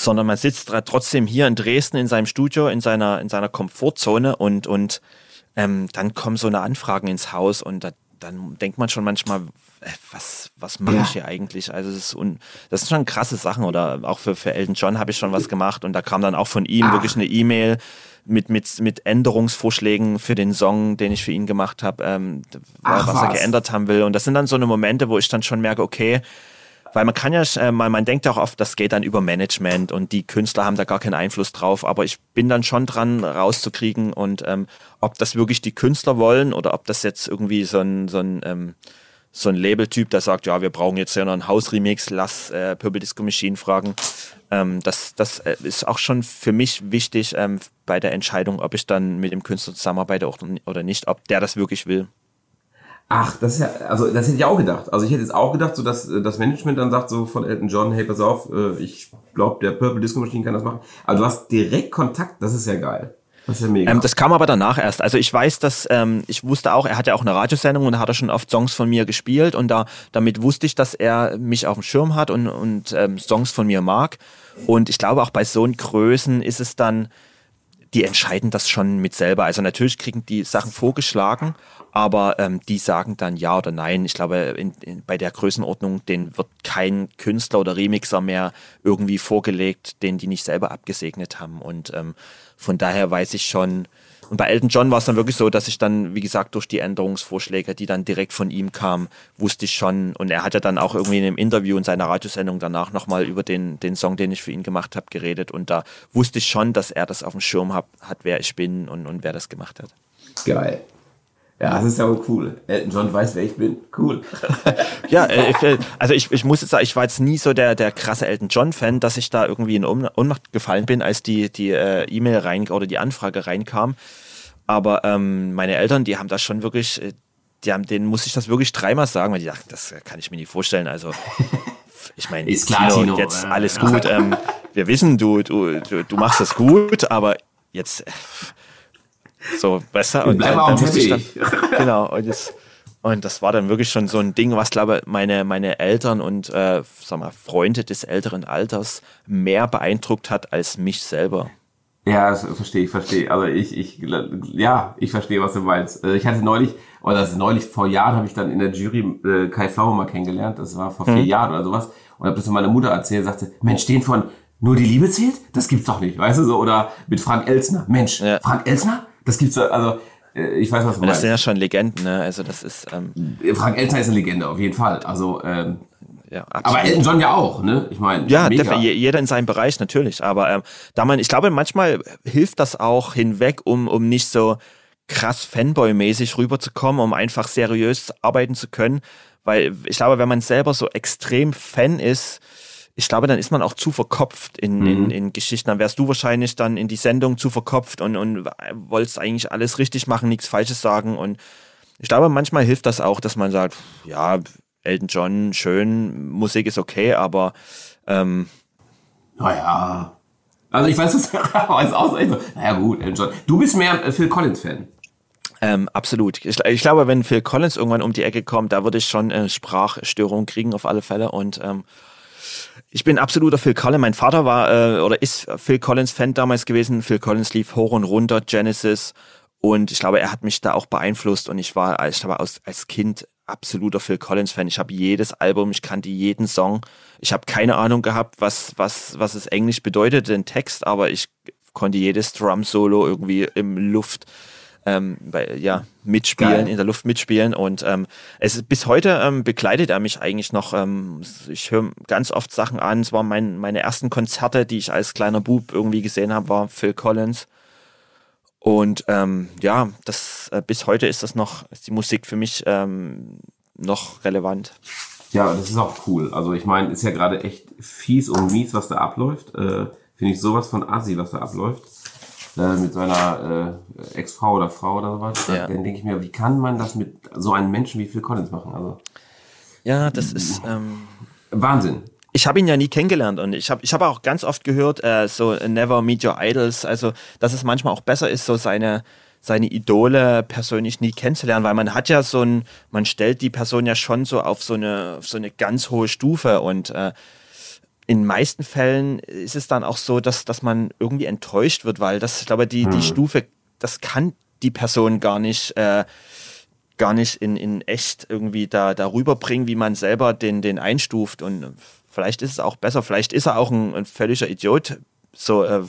sondern man sitzt trotzdem hier in Dresden in seinem Studio, in seiner, in seiner Komfortzone und, und ähm, dann kommen so eine Anfragen ins Haus und da, dann denkt man schon manchmal, äh, was, was mache ja. ich hier eigentlich? Also das, ist un, das sind schon krasse Sachen oder auch für, für Elton John habe ich schon was gemacht und da kam dann auch von ihm Ach. wirklich eine E-Mail mit, mit, mit Änderungsvorschlägen für den Song, den ich für ihn gemacht habe, ähm, was, was er geändert haben will. Und das sind dann so eine Momente, wo ich dann schon merke, okay, weil man kann ja, äh, man, man denkt auch oft, das geht dann über Management und die Künstler haben da gar keinen Einfluss drauf, aber ich bin dann schon dran rauszukriegen und ähm, ob das wirklich die Künstler wollen oder ob das jetzt irgendwie so ein, so ein, ähm, so ein Label-Typ, der sagt, ja, wir brauchen jetzt ja noch einen Haus-Remix, lass äh, Purple Disco Machine fragen. Ähm, das, das äh, ist auch schon für mich wichtig ähm, bei der Entscheidung, ob ich dann mit dem Künstler zusammenarbeite oder nicht, ob der das wirklich will. Ach, das ist ja, also das hätte ich auch gedacht. Also ich hätte jetzt auch gedacht, so dass äh, das Management dann sagt so von Elton John, hey, pass auf, äh, ich glaube, der Purple Disco Machine kann das machen. Also du hast direkt Kontakt, das ist ja geil. Das ist ja mega. Ähm, das kam aber danach erst. Also ich weiß, dass ähm, ich wusste auch, er hatte auch eine Radiosendung und da hat er schon oft Songs von mir gespielt und da damit wusste ich, dass er mich auf dem Schirm hat und, und ähm, Songs von mir mag. Und ich glaube auch bei so Größen ist es dann, die entscheiden das schon mit selber. Also natürlich kriegen die Sachen vorgeschlagen, aber ähm, die sagen dann ja oder nein. Ich glaube, in, in, bei der Größenordnung, den wird kein Künstler oder Remixer mehr irgendwie vorgelegt, den die nicht selber abgesegnet haben. Und ähm, von daher weiß ich schon, und bei Elton John war es dann wirklich so, dass ich dann, wie gesagt, durch die Änderungsvorschläge, die dann direkt von ihm kamen, wusste ich schon, und er hat ja dann auch irgendwie in einem Interview in seiner Radiosendung danach nochmal über den, den Song, den ich für ihn gemacht habe, geredet. Und da wusste ich schon, dass er das auf dem Schirm hat, hat wer ich bin und, und wer das gemacht hat. Geil. Ja, das ist ja wohl cool. Elton John weiß, wer ich bin. Cool. ja, äh, äh, also ich, ich muss jetzt sagen, ich war jetzt nie so der, der krasse Elton John-Fan, dass ich da irgendwie in Ohnmacht gefallen bin, als die, die äh, E-Mail rein oder die Anfrage reinkam. Aber ähm, meine Eltern, die haben das schon wirklich, äh, die haben, denen muss ich das wirklich dreimal sagen, weil die dachten, das kann ich mir nicht vorstellen. Also ich meine, ist klar, Tino, jetzt alles gut. Ähm, wir wissen, du, du, du, du machst das gut, aber jetzt so, besser. Und dann, dann musste ich dann, genau, und das, und das war dann wirklich schon so ein Ding, was, glaube ich, meine, meine Eltern und äh, sag mal, Freunde des älteren Alters mehr beeindruckt hat als mich selber. Ja, das verstehe ich, verstehe. Also ich, ich, ja, ich verstehe, was du meinst. Also ich hatte neulich, oder das ist neulich vor Jahren habe ich dann in der Jury äh, Kai Pflaume mal kennengelernt. Das war vor vier hm. Jahren oder sowas. Und habe das zu meiner Mutter erzählt, sagte, Mensch, den von nur die Liebe zählt? Das gibt's doch nicht, weißt du so? Oder mit Frank Elsner. Mensch, ja. Frank Elsner? Das gibt's also äh, ich weiß was du meinst. Das sind ja schon Legenden, ne? Also das ist ähm Frank Elsner ist eine Legende auf jeden Fall. Also ähm, ja, aber Elton John ja auch, ne? Ich meine, ja, jeder in seinem Bereich natürlich. Aber ähm, da man, ich glaube, manchmal hilft das auch hinweg, um um nicht so krass Fanboy-mäßig rüberzukommen, um einfach seriös arbeiten zu können. Weil ich glaube, wenn man selber so extrem Fan ist, ich glaube, dann ist man auch zu verkopft in, mhm. in, in, Geschichten. Dann wärst du wahrscheinlich dann in die Sendung zu verkopft und, und wolltest eigentlich alles richtig machen, nichts Falsches sagen. Und ich glaube, manchmal hilft das auch, dass man sagt, ja, Elton John, schön, Musik ist okay, aber ähm, naja. Also ich weiß es auch so. Naja gut, Elton John. Du bist mehr Phil Collins-Fan. Ähm, absolut. Ich, ich, glaube, wenn Phil Collins irgendwann um die Ecke kommt, da würde ich schon äh, Sprachstörungen kriegen auf alle Fälle. Und ähm, ich bin absoluter Phil Collins. Mein Vater war äh, oder ist Phil Collins Fan damals gewesen. Phil Collins lief hoch und runter, Genesis. Und ich glaube, er hat mich da auch beeinflusst. Und ich war, ich glaube, als, als Kind absoluter Phil Collins Fan. Ich habe jedes Album, ich kannte jeden Song. Ich habe keine Ahnung gehabt, was, was, was es Englisch bedeutet, den Text, aber ich konnte jedes Drum Solo irgendwie im Luft ähm, bei, ja, mitspielen, Geil. in der Luft mitspielen. Und ähm, es ist, bis heute ähm, begleitet er mich eigentlich noch. Ähm, ich höre ganz oft Sachen an. Es waren mein, meine ersten Konzerte, die ich als kleiner Bub irgendwie gesehen habe, war Phil Collins. Und ähm, ja, das äh, bis heute ist das noch, ist die Musik für mich ähm, noch relevant. Ja, das ist auch cool. Also ich meine, ist ja gerade echt fies und mies, was da abläuft. Äh, Finde ich sowas von assi, was da abläuft äh, mit seiner äh, Ex-Frau oder Frau oder sowas, ja. dann denke ich mir, wie kann man das mit so einem Menschen wie Phil Collins machen? Also, ja, das ist ähm, Wahnsinn. ich habe ihn ja nie kennengelernt und ich habe ich hab auch ganz oft gehört, äh, so Never Meet Your Idols, also dass es manchmal auch besser ist, so seine, seine Idole persönlich nie kennenzulernen, weil man hat ja so ein, man stellt die Person ja schon so auf so eine, auf so eine ganz hohe Stufe und äh, in meisten Fällen ist es dann auch so, dass, dass man irgendwie enttäuscht wird, weil das, ich glaube, die, die Stufe, das kann die Person gar nicht, äh, gar nicht in, in echt irgendwie da, da rüberbringen, wie man selber den, den einstuft. Und vielleicht ist es auch besser, vielleicht ist er auch ein, ein völliger Idiot, so äh,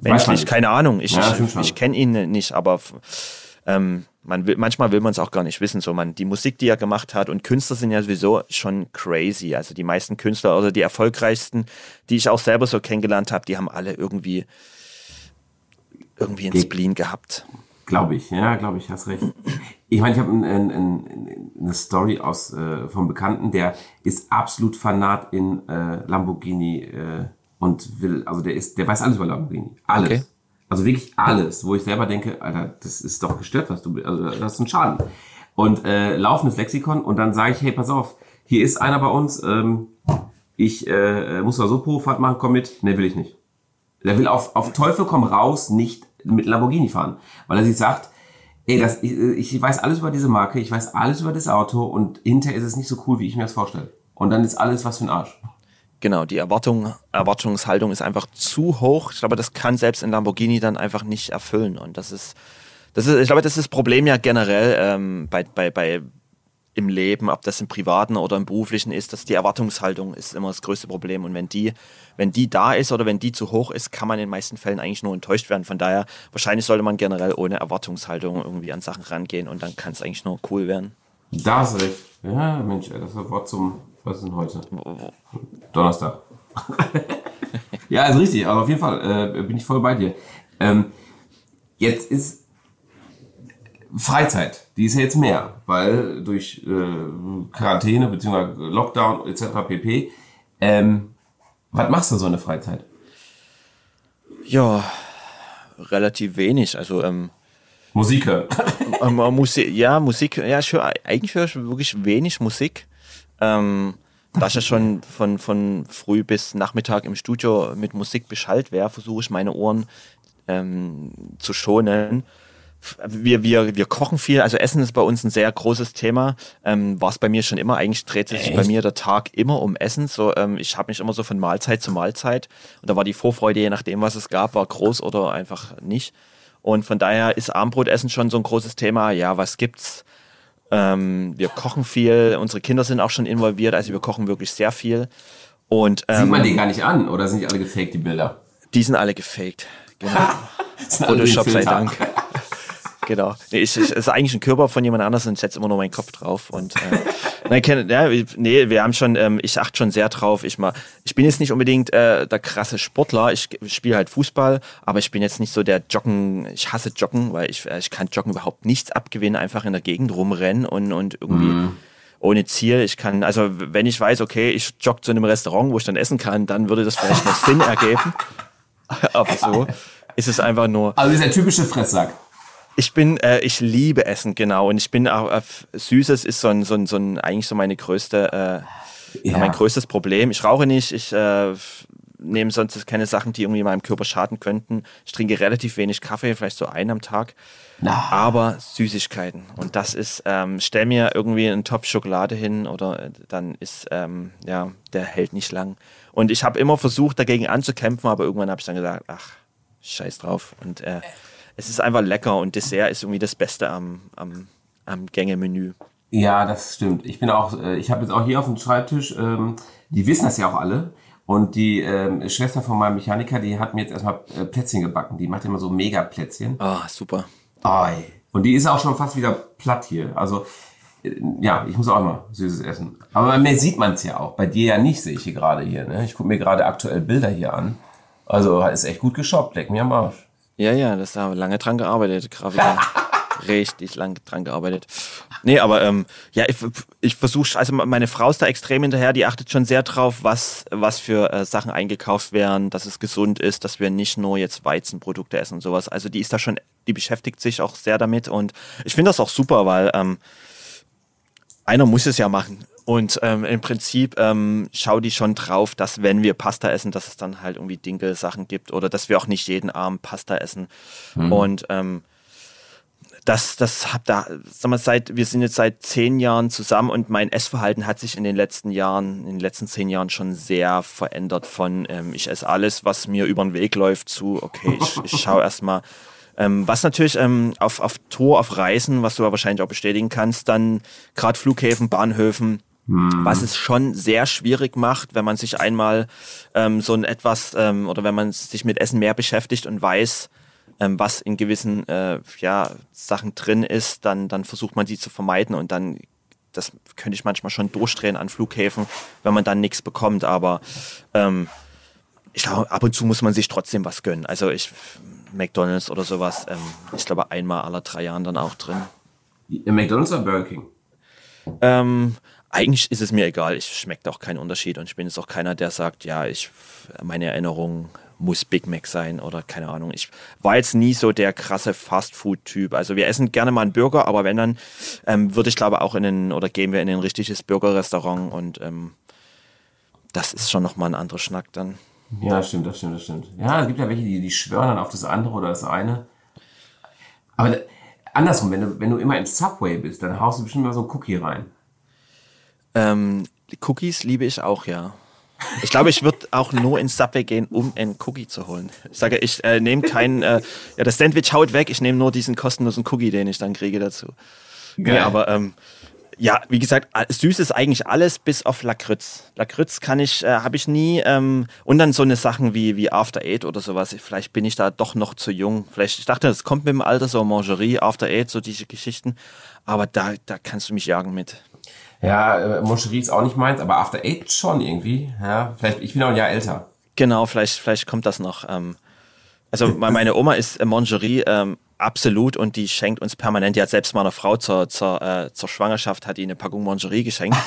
menschlich, keine Ahnung. Ich, ja, ich, ich kenne ihn nicht, aber ähm, man will, manchmal will man es auch gar nicht wissen. So man, die Musik, die er gemacht hat, und Künstler sind ja sowieso schon crazy. Also die meisten Künstler oder die erfolgreichsten, die ich auch selber so kennengelernt habe, die haben alle irgendwie irgendwie ein Spleen gehabt. Glaube ich, ja, glaube ich, hast recht. Ich meine, ich habe ein, ein, ein, eine Story aus äh, vom Bekannten, der ist absolut fanat in äh, Lamborghini äh, und will, also der ist, der weiß alles über Lamborghini, alles. Okay. Also wirklich alles, wo ich selber denke, Alter, das ist doch gestört, was du, also das ist ein Schaden. Und äh, laufendes Lexikon und dann sage ich, hey, pass auf, hier ist einer bei uns, ähm, ich äh, muss da so Probefahrt machen, komm mit. Ne, will ich nicht. Der will auf, auf Teufel komm raus nicht mit Lamborghini fahren, weil er sich sagt, ey, das, ich, ich weiß alles über diese Marke, ich weiß alles über das Auto und hinterher ist es nicht so cool, wie ich mir das vorstelle. Und dann ist alles was für ein Arsch. Genau, die Erwartung, Erwartungshaltung ist einfach zu hoch. Ich glaube, das kann selbst ein Lamborghini dann einfach nicht erfüllen. Und das ist, das ist, ich glaube, das ist das Problem ja generell ähm, bei, bei, bei im Leben, ob das im privaten oder im beruflichen ist, dass die Erwartungshaltung ist immer das größte Problem. Und wenn die, wenn die da ist oder wenn die zu hoch ist, kann man in den meisten Fällen eigentlich nur enttäuscht werden. Von daher, wahrscheinlich sollte man generell ohne Erwartungshaltung irgendwie an Sachen rangehen und dann kann es eigentlich nur cool werden. Da hast recht. Ja, Mensch, das ist ein Wort zum was ist denn heute? Donnerstag. ja, ist richtig. Aber auf jeden Fall äh, bin ich voll bei dir. Ähm, jetzt ist Freizeit. Die ist ja jetzt mehr, weil durch äh, Quarantäne bzw. Lockdown etc. pp. Ähm, was machst du so eine Freizeit? Ja, relativ wenig. Also ähm, Musik hören. ähm, Musik, ja, Musik, ja, ich höre, eigentlich höre ich wirklich wenig Musik. Ähm, da ich ja schon von, von früh bis Nachmittag im Studio mit Musik beschallt wäre, versuche ich meine Ohren ähm, zu schonen. Wir, wir, wir kochen viel, also Essen ist bei uns ein sehr großes Thema. Ähm, War es bei mir schon immer, eigentlich dreht sich Echt? bei mir der Tag immer um Essen. So, ähm, ich habe mich immer so von Mahlzeit zu Mahlzeit und da war die Vorfreude, je nachdem, was es gab, war groß oder einfach nicht. Und von daher ist Abendbrotessen schon so ein großes Thema. Ja, was gibt's? Ähm, wir kochen viel, unsere Kinder sind auch schon involviert, also wir kochen wirklich sehr viel. Und, ähm, Sieht man die gar nicht an oder sind die alle gefaked, die Bilder? Die sind alle gefaked. Genau. Photoshop sei Dank. Genau. Nee, ich, ich, ist eigentlich ein Körper von jemand anders und ich setze immer nur meinen Kopf drauf. Und äh, nein, ja, nee, wir haben schon, ähm, ich achte schon sehr drauf. Ich mal, ich bin jetzt nicht unbedingt äh, der krasse Sportler. Ich spiele halt Fußball, aber ich bin jetzt nicht so der Joggen. Ich hasse Joggen, weil ich, äh, ich kann Joggen überhaupt nichts abgewinnen, einfach in der Gegend rumrennen und, und irgendwie. Mhm ohne Ziel. Ich kann, also wenn ich weiß, okay, ich jogge zu einem Restaurant, wo ich dann essen kann, dann würde das vielleicht noch Sinn ergeben. Aber so ist es einfach nur. Also dieser typische Fresssack. Ich bin, äh, ich liebe Essen, genau. Und ich bin auch, äh, Süßes ist so ein, so ein, so ein, eigentlich so meine größte, äh, ja. mein größtes Problem. Ich rauche nicht, ich äh, nehme sonst keine Sachen, die irgendwie meinem Körper schaden könnten. Ich trinke relativ wenig Kaffee, vielleicht so einen am Tag. Na. Aber Süßigkeiten. Und das ist, ähm, stell mir irgendwie einen Topf Schokolade hin oder äh, dann ist, ähm, ja, der hält nicht lang. Und ich habe immer versucht, dagegen anzukämpfen, aber irgendwann habe ich dann gesagt, ach, scheiß drauf. Und äh, es ist einfach lecker und Dessert ist irgendwie das Beste am, am, am Gängemenü. Ja, das stimmt. Ich bin auch, äh, ich habe jetzt auch hier auf dem Schreibtisch, ähm, die wissen das ja auch alle. Und die ähm, Schwester von meinem Mechaniker, die hat mir jetzt erstmal äh, Plätzchen gebacken. Die macht immer so Mega-Plätzchen. Ah, oh, super. Oh, und die ist auch schon fast wieder platt hier. Also, äh, ja, ich muss auch immer Süßes essen. Aber mehr sieht man es ja auch. Bei dir ja nicht, sehe ich hier gerade hier. Ne? Ich gucke mir gerade aktuell Bilder hier an. Also, ist echt gut geshoppt. Leck mir am Arsch. Ja, ja, das haben wir lange dran gearbeitet, Grafiker. Richtig lange dran gearbeitet. Nee, aber ähm, ja, ich, ich versuche, also meine Frau ist da extrem hinterher, die achtet schon sehr drauf, was, was für äh, Sachen eingekauft werden, dass es gesund ist, dass wir nicht nur jetzt Weizenprodukte essen und sowas. Also die ist da schon, die beschäftigt sich auch sehr damit und ich finde das auch super, weil ähm, einer muss es ja machen. Und ähm, im Prinzip ähm, schau die schon drauf, dass wenn wir Pasta essen, dass es dann halt irgendwie Dinkel-Sachen gibt oder dass wir auch nicht jeden Abend Pasta essen. Mhm. Und ähm, das, das hat da, sag mal, seit, wir sind jetzt seit zehn Jahren zusammen und mein Essverhalten hat sich in den letzten Jahren, in den letzten zehn Jahren schon sehr verändert von, ähm, ich esse alles, was mir über den Weg läuft, zu, okay, ich, ich schaue erstmal, ähm, was natürlich ähm, auf, auf Tour, auf Reisen, was du ja wahrscheinlich auch bestätigen kannst, dann gerade Flughäfen, Bahnhöfen, hm. Was es schon sehr schwierig macht, wenn man sich einmal ähm, so ein etwas ähm, oder wenn man sich mit Essen mehr beschäftigt und weiß, ähm, was in gewissen äh, ja, Sachen drin ist, dann, dann versucht man die zu vermeiden und dann, das könnte ich manchmal schon durchdrehen an Flughäfen, wenn man dann nichts bekommt. Aber ähm, ich glaube, ab und zu muss man sich trotzdem was gönnen. Also ich, McDonalds oder sowas, ähm, ich glaube einmal aller drei Jahren dann auch drin. McDonalds oder Burger King? Ähm, eigentlich ist es mir egal. Ich schmeckt auch keinen Unterschied und ich bin jetzt auch keiner, der sagt, ja, ich meine Erinnerung muss Big Mac sein oder keine Ahnung. Ich war jetzt nie so der krasse Fast-Food-Typ. Also wir essen gerne mal einen Burger, aber wenn dann, ähm, würde ich glaube auch in einen, oder gehen wir in ein richtiges Burger-Restaurant und ähm, das ist schon nochmal ein anderer Schnack dann. Ja, stimmt, das stimmt, das stimmt. Ja, es gibt ja welche, die, die schwören dann auf das andere oder das eine. Aber andersrum, wenn du, wenn du immer im Subway bist, dann haust du bestimmt mal so einen Cookie rein. Ähm, Cookies liebe ich auch, ja. Ich glaube, ich würde auch nur ins Subway gehen, um einen Cookie zu holen. Ich sage, ich äh, nehme keinen, äh, ja, das Sandwich haut weg, ich nehme nur diesen kostenlosen Cookie, den ich dann kriege dazu. Geil. Ja, aber ähm, ja, wie gesagt, süß ist eigentlich alles bis auf Lakritz. Lakritz kann ich, äh, habe ich nie. Ähm, und dann so eine Sachen wie, wie After Eight oder sowas. Vielleicht bin ich da doch noch zu jung. Vielleicht, ich dachte, das kommt mit dem Alter, so Mangerie, After Eight, so diese Geschichten. Aber da, da kannst du mich jagen mit. Ja, äh, Moncherie ist auch nicht meins, aber After Eight schon irgendwie. Ja, vielleicht, ich bin auch ein Jahr älter. Genau, vielleicht, vielleicht kommt das noch. Ähm, also meine Oma ist äh, Mongerie ähm, absolut und die schenkt uns permanent. Die hat selbst meiner Frau zur, zur, äh, zur Schwangerschaft hat die eine Packung Mongerie geschenkt.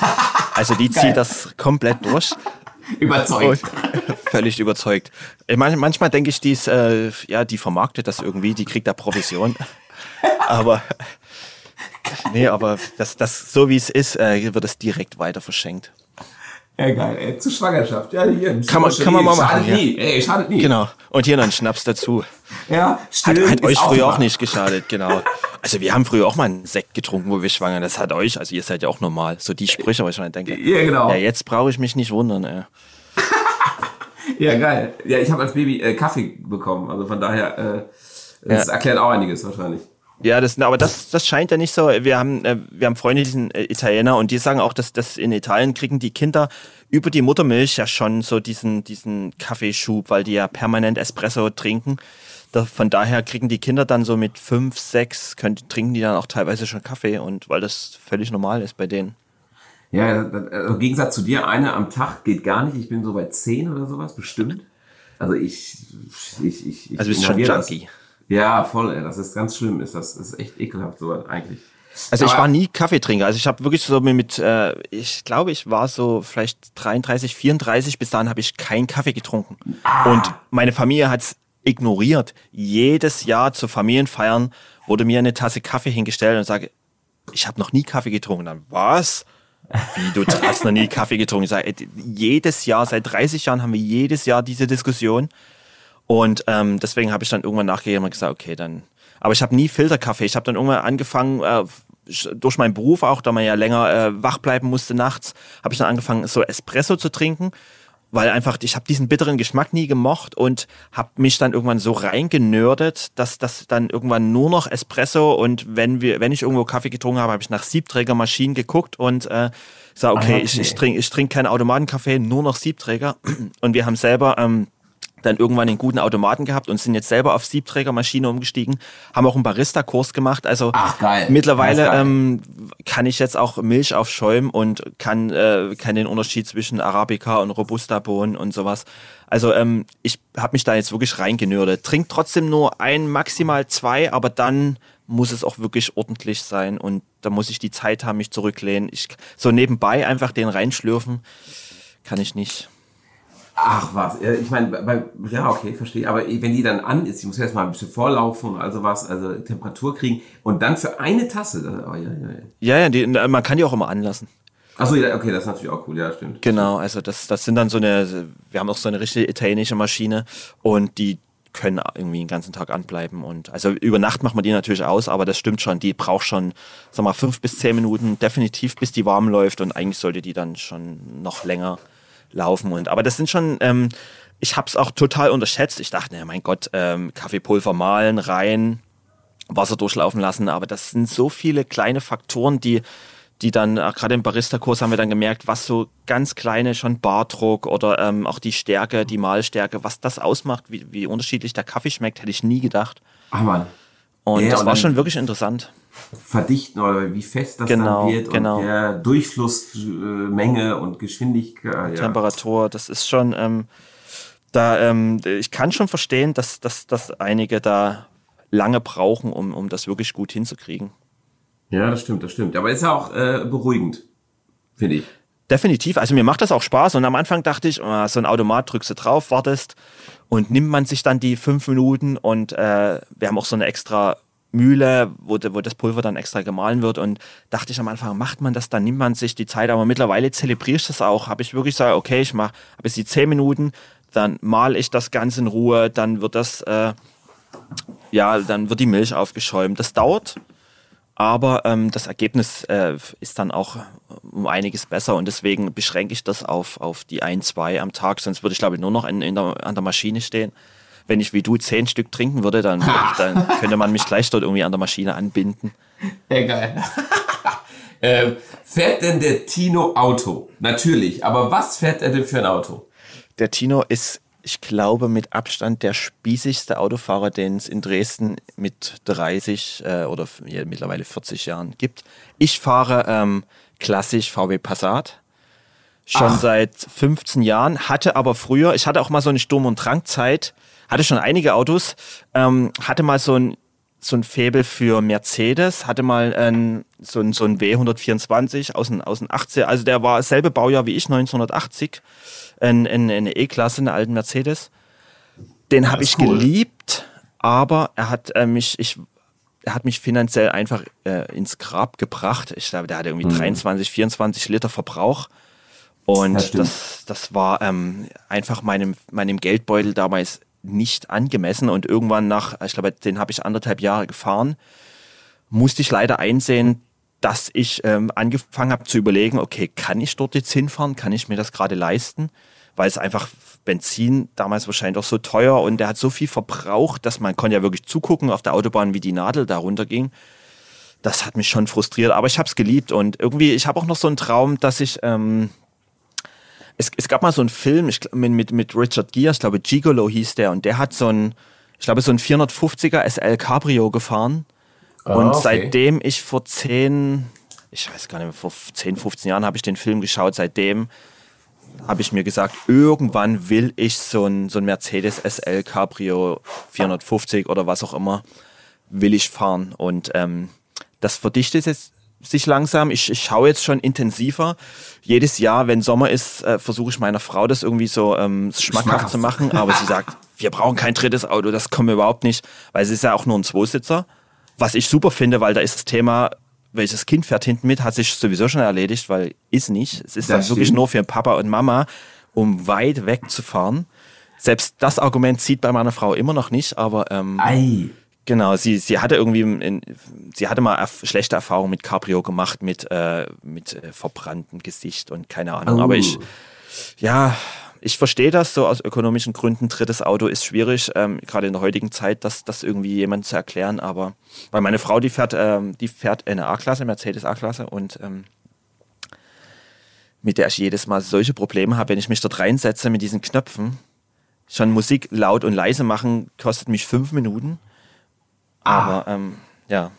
Also die zieht das komplett durch. Überzeugt. völlig überzeugt. Meine, manchmal denke ich, die ist, äh, ja, die vermarktet das irgendwie, die kriegt da Provision. Aber nee, aber das, das, so wie es ist, äh, wird es direkt weiter verschenkt. Ja, geil, ey. Zur Schwangerschaft. Ja, hier. Kann man, kann man mal machen. Schadet ja. nie. Ey, schadet nie. Genau. Und hier noch ein Schnaps dazu. Ja, stimmt. Hat, hat euch früher auch, auch nicht geschadet, genau. Also wir haben früher auch mal einen Sekt getrunken, wo wir schwanger. Das hat euch, also ihr seid ja auch normal. So die Sprüche, wo ich schon denke. Ja, genau. Ja, jetzt brauche ich mich nicht wundern, ey. ja, geil. Ja, ich habe als Baby äh, Kaffee bekommen. Also von daher, äh, das ja. erklärt auch einiges wahrscheinlich. Ja, das, aber das, das scheint ja nicht so. Wir haben, äh, wir haben Freunde, die sind äh, Italiener und die sagen auch, dass, dass in Italien kriegen die Kinder über die Muttermilch ja schon so diesen, diesen Kaffeeschub, weil die ja permanent Espresso trinken. Da, von daher kriegen die Kinder dann so mit fünf, sechs, können, trinken die dann auch teilweise schon Kaffee und weil das völlig normal ist bei denen. Ja, also im Gegensatz zu dir, eine am Tag geht gar nicht. Ich bin so bei zehn oder sowas, bestimmt. Also ich, ich, ich, ich Also bist schon Junkie. Das. Ja, voll, ey. Das ist ganz schlimm. Ist das, das ist echt ekelhaft, so eigentlich. Also Aber ich war nie Kaffeetrinker. Also ich habe wirklich so mit, äh, ich glaube, ich war so vielleicht 33, 34, bis dahin habe ich keinen Kaffee getrunken. Ah. Und meine Familie hat's ignoriert. Jedes Jahr zu Familienfeiern wurde mir eine Tasse Kaffee hingestellt und sage, ich habe noch nie Kaffee getrunken. Dann was? Wie, du hast noch nie Kaffee getrunken? Ich sage, jedes Jahr, seit 30 Jahren haben wir jedes Jahr diese Diskussion. Und ähm, deswegen habe ich dann irgendwann nachgegeben und gesagt, okay, dann. Aber ich habe nie Filterkaffee. Ich habe dann irgendwann angefangen, äh, durch meinen Beruf auch, da man ja länger äh, wach bleiben musste nachts, habe ich dann angefangen, so Espresso zu trinken. Weil einfach, ich habe diesen bitteren Geschmack nie gemocht und habe mich dann irgendwann so reingenördet, dass das dann irgendwann nur noch Espresso und wenn wir, wenn ich irgendwo Kaffee getrunken habe, habe ich nach Siebträgermaschinen geguckt und äh, sag, okay, ah, okay. ich, ich trinke ich trink keinen Automatenkaffee, nur noch Siebträger. Und wir haben selber ähm, dann irgendwann einen guten Automaten gehabt und sind jetzt selber auf Siebträgermaschine umgestiegen, haben auch einen Barista-Kurs gemacht. Also Ach, mittlerweile. Ähm, kann ich jetzt auch Milch aufschäumen und kann, äh, kann den Unterschied zwischen Arabica und Robusta-Bohnen und sowas. Also ähm, ich habe mich da jetzt wirklich reingenördet. Trink trotzdem nur ein, maximal zwei, aber dann muss es auch wirklich ordentlich sein und da muss ich die Zeit haben, mich zurücklehnen. Ich, so nebenbei einfach den reinschlürfen, kann ich nicht. Ach was, ich meine, ja, okay, verstehe. Aber wenn die dann an ist, ich muss erst mal ein bisschen vorlaufen und also was, also Temperatur kriegen und dann für eine Tasse. Oh, ja, ja, ja. ja, ja die, man kann die auch immer anlassen. Achso, ja, okay, das ist natürlich auch cool, ja, stimmt. Genau, also das, das sind dann so eine, wir haben auch so eine richtige italienische Maschine und die können irgendwie den ganzen Tag anbleiben. Und also über Nacht macht man die natürlich aus, aber das stimmt schon, die braucht schon, sag mal, fünf bis zehn Minuten definitiv, bis die warm läuft und eigentlich sollte die dann schon noch länger laufen. Und aber das sind schon, ähm, ich habe es auch total unterschätzt. Ich dachte, ja, mein Gott, ähm, Kaffeepulver mahlen, rein, Wasser durchlaufen lassen, aber das sind so viele kleine Faktoren, die die dann, äh, gerade im Barista-Kurs haben wir dann gemerkt, was so ganz kleine schon Bardruck oder ähm, auch die Stärke, die Mahlstärke, was das ausmacht, wie, wie unterschiedlich der Kaffee schmeckt, hätte ich nie gedacht. Ach man. Und ja, das und war schon wirklich interessant. Verdichten oder wie fest das genau, dann wird genau. und der Durchflussmenge und Geschwindigkeit. Ja. Temperatur, das ist schon, ähm, da, ähm, ich kann schon verstehen, dass, dass, dass einige da lange brauchen, um, um das wirklich gut hinzukriegen. Ja, das stimmt, das stimmt. Aber ist ja auch äh, beruhigend, finde ich. Definitiv. Also mir macht das auch Spaß. Und am Anfang dachte ich, oh, so ein Automat drückst du drauf, wartest und nimmt man sich dann die fünf Minuten und äh, wir haben auch so eine extra Mühle, wo, wo das Pulver dann extra gemahlen wird. Und dachte ich am Anfang, macht man das, dann nimmt man sich die Zeit. Aber mittlerweile zelebriere ich das auch. Habe ich wirklich gesagt, okay, ich mache bis die zehn Minuten, dann male ich das Ganze in Ruhe, dann wird das, äh, ja, dann wird die Milch aufgeschäumt. Das dauert aber ähm, das Ergebnis äh, ist dann auch um einiges besser und deswegen beschränke ich das auf, auf die ein, zwei am Tag. Sonst würde ich, glaube ich, nur noch in, in der, an der Maschine stehen. Wenn ich wie du zehn Stück trinken würde, dann, ich, dann könnte man mich gleich dort irgendwie an der Maschine anbinden. Egal. äh, fährt denn der Tino Auto? Natürlich, aber was fährt er denn für ein Auto? Der Tino ist ich glaube, mit Abstand der spießigste Autofahrer, den es in Dresden mit 30 äh, oder ja, mittlerweile 40 Jahren gibt. Ich fahre ähm, klassisch VW Passat. Schon Ach. seit 15 Jahren, hatte aber früher, ich hatte auch mal so eine Sturm- und Drangzeit, hatte schon einige Autos, ähm, hatte mal so ein, so ein Faible für Mercedes, hatte mal ein, so ein, so ein W124 aus den, aus den 80 also der war selbe Baujahr wie ich, 1980 in, in, in eine E-Klasse, einen alten Mercedes. Den habe ich cool. geliebt, aber er hat äh, mich, ich, er hat mich finanziell einfach äh, ins Grab gebracht. Ich glaube, der hatte irgendwie mhm. 23, 24 Liter Verbrauch. Und ja, das, das war ähm, einfach meinem, meinem Geldbeutel damals nicht angemessen. Und irgendwann nach, ich glaube, den habe ich anderthalb Jahre gefahren, musste ich leider einsehen, dass ich ähm, angefangen habe zu überlegen, okay, kann ich dort jetzt hinfahren? Kann ich mir das gerade leisten? Weil es einfach Benzin damals wahrscheinlich auch so teuer und der hat so viel verbraucht, dass man konnte ja wirklich zugucken auf der Autobahn, wie die Nadel da runterging. Das hat mich schon frustriert, aber ich habe es geliebt und irgendwie, ich habe auch noch so einen Traum, dass ich ähm, es, es, gab mal so einen Film ich, mit, mit, Richard Gere, ich glaube Gigolo hieß der, und der hat so ein, ich glaube, so ein 450er SL Cabrio gefahren und okay. seitdem ich vor zehn, ich weiß gar nicht mehr, vor 10, 15 Jahren habe ich den Film geschaut, seitdem habe ich mir gesagt, irgendwann will ich so ein, so ein Mercedes SL Cabrio 450 oder was auch immer, will ich fahren. Und ähm, das verdichtet jetzt sich langsam. Ich, ich schaue jetzt schon intensiver. Jedes Jahr, wenn Sommer ist, äh, versuche ich meiner Frau das irgendwie so ähm, schmackhaft, schmackhaft zu machen. Aber sie sagt, wir brauchen kein drittes Auto, das kommen wir überhaupt nicht, weil es ist ja auch nur ein Zweisitzer. Was ich super finde, weil da ist das Thema, welches Kind fährt hinten mit, hat sich sowieso schon erledigt, weil ist nicht. Es ist das dann wirklich nur für Papa und Mama, um weit weg zu fahren. Selbst das Argument zieht bei meiner Frau immer noch nicht, aber ähm, Ei. genau, sie, sie hatte irgendwie, in, sie hatte mal erf schlechte Erfahrungen mit Cabrio gemacht, mit, äh, mit äh, verbranntem Gesicht und keine Ahnung. Oh. Aber ich, ja, ich verstehe das so aus ökonomischen Gründen. Drittes Auto ist schwierig, ähm, gerade in der heutigen Zeit, das, das irgendwie jemand zu erklären. Aber weil meine Frau, die fährt, ähm, die fährt eine A-Klasse, Mercedes A-Klasse und ähm, mit der ich jedes Mal solche Probleme habe, wenn ich mich dort reinsetze mit diesen Knöpfen. Schon Musik laut und leise machen kostet mich fünf Minuten. Ah. Aber ähm, ja,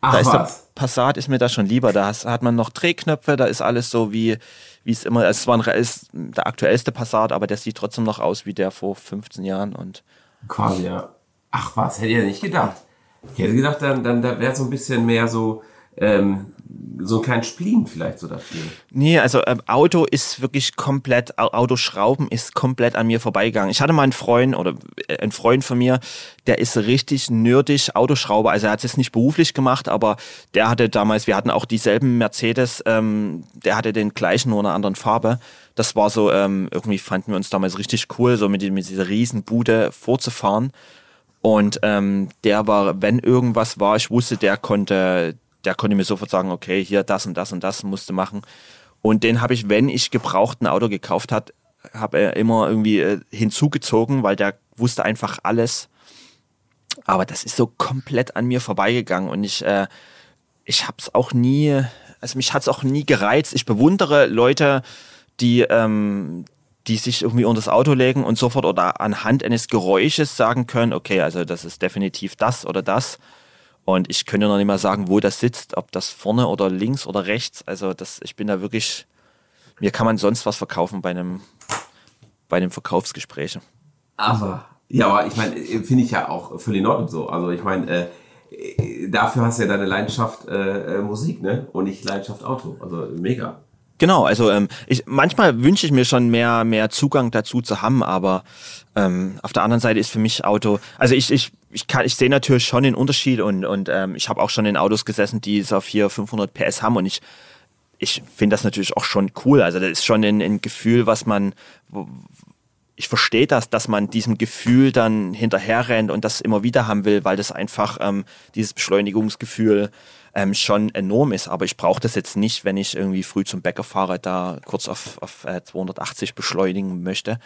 Ach, da ist der Passat ist mir da schon lieber. Da hat man noch Drehknöpfe, da ist alles so wie, wie es immer, es war ein, ist der aktuellste Passat, aber der sieht trotzdem noch aus wie der vor 15 Jahren und. Quasi, ja. Ach was, hätte ich ja nicht gedacht. Ich hätte gedacht, dann, dann da wäre so ein bisschen mehr so, ähm, so einen kleinen Spleen vielleicht so dafür. Nee, also ähm, Auto ist wirklich komplett, Autoschrauben ist komplett an mir vorbeigegangen. Ich hatte mal einen Freund oder äh, ein Freund von mir, der ist richtig nerdig Autoschrauber. Also er hat es jetzt nicht beruflich gemacht, aber der hatte damals, wir hatten auch dieselben Mercedes, ähm, der hatte den gleichen, nur in einer anderen Farbe. Das war so, ähm, irgendwie fanden wir uns damals richtig cool, so mit, mit dieser riesen Bude vorzufahren. Und ähm, der war, wenn irgendwas war, ich wusste, der konnte, der konnte mir sofort sagen, okay, hier das und das und das musste machen. Und den habe ich, wenn ich gebraucht ein Auto gekauft hat, habe er immer irgendwie äh, hinzugezogen, weil der wusste einfach alles. Aber das ist so komplett an mir vorbeigegangen und ich, äh, ich habe es auch nie, also mich hat es auch nie gereizt. Ich bewundere Leute, die, ähm, die sich irgendwie unter das Auto legen und sofort oder anhand eines Geräusches sagen können, okay, also das ist definitiv das oder das. Und ich könnte noch nicht mal sagen, wo das sitzt, ob das vorne oder links oder rechts. Also das, ich bin da wirklich, mir kann man sonst was verkaufen bei einem, bei einem Verkaufsgespräch. Aber, ja, aber ich meine, finde ich ja auch völlig in Ordnung so. Also ich meine, äh, dafür hast du ja deine Leidenschaft äh, äh, Musik, ne? Und nicht Leidenschaft Auto. Also mega. Genau, also ähm, ich, manchmal wünsche ich mir schon mehr, mehr Zugang dazu zu haben, aber ähm, auf der anderen Seite ist für mich Auto, also ich, ich, ich, kann, ich sehe natürlich schon den Unterschied und, und ähm, ich habe auch schon in Autos gesessen, die es auf hier 500 PS haben und ich, ich finde das natürlich auch schon cool. Also das ist schon ein, ein Gefühl, was man, ich verstehe das, dass man diesem Gefühl dann hinterher rennt und das immer wieder haben will, weil das einfach ähm, dieses Beschleunigungsgefühl ähm, schon enorm ist. Aber ich brauche das jetzt nicht, wenn ich irgendwie früh zum Bäcker fahre, da kurz auf, auf äh, 280 beschleunigen möchte.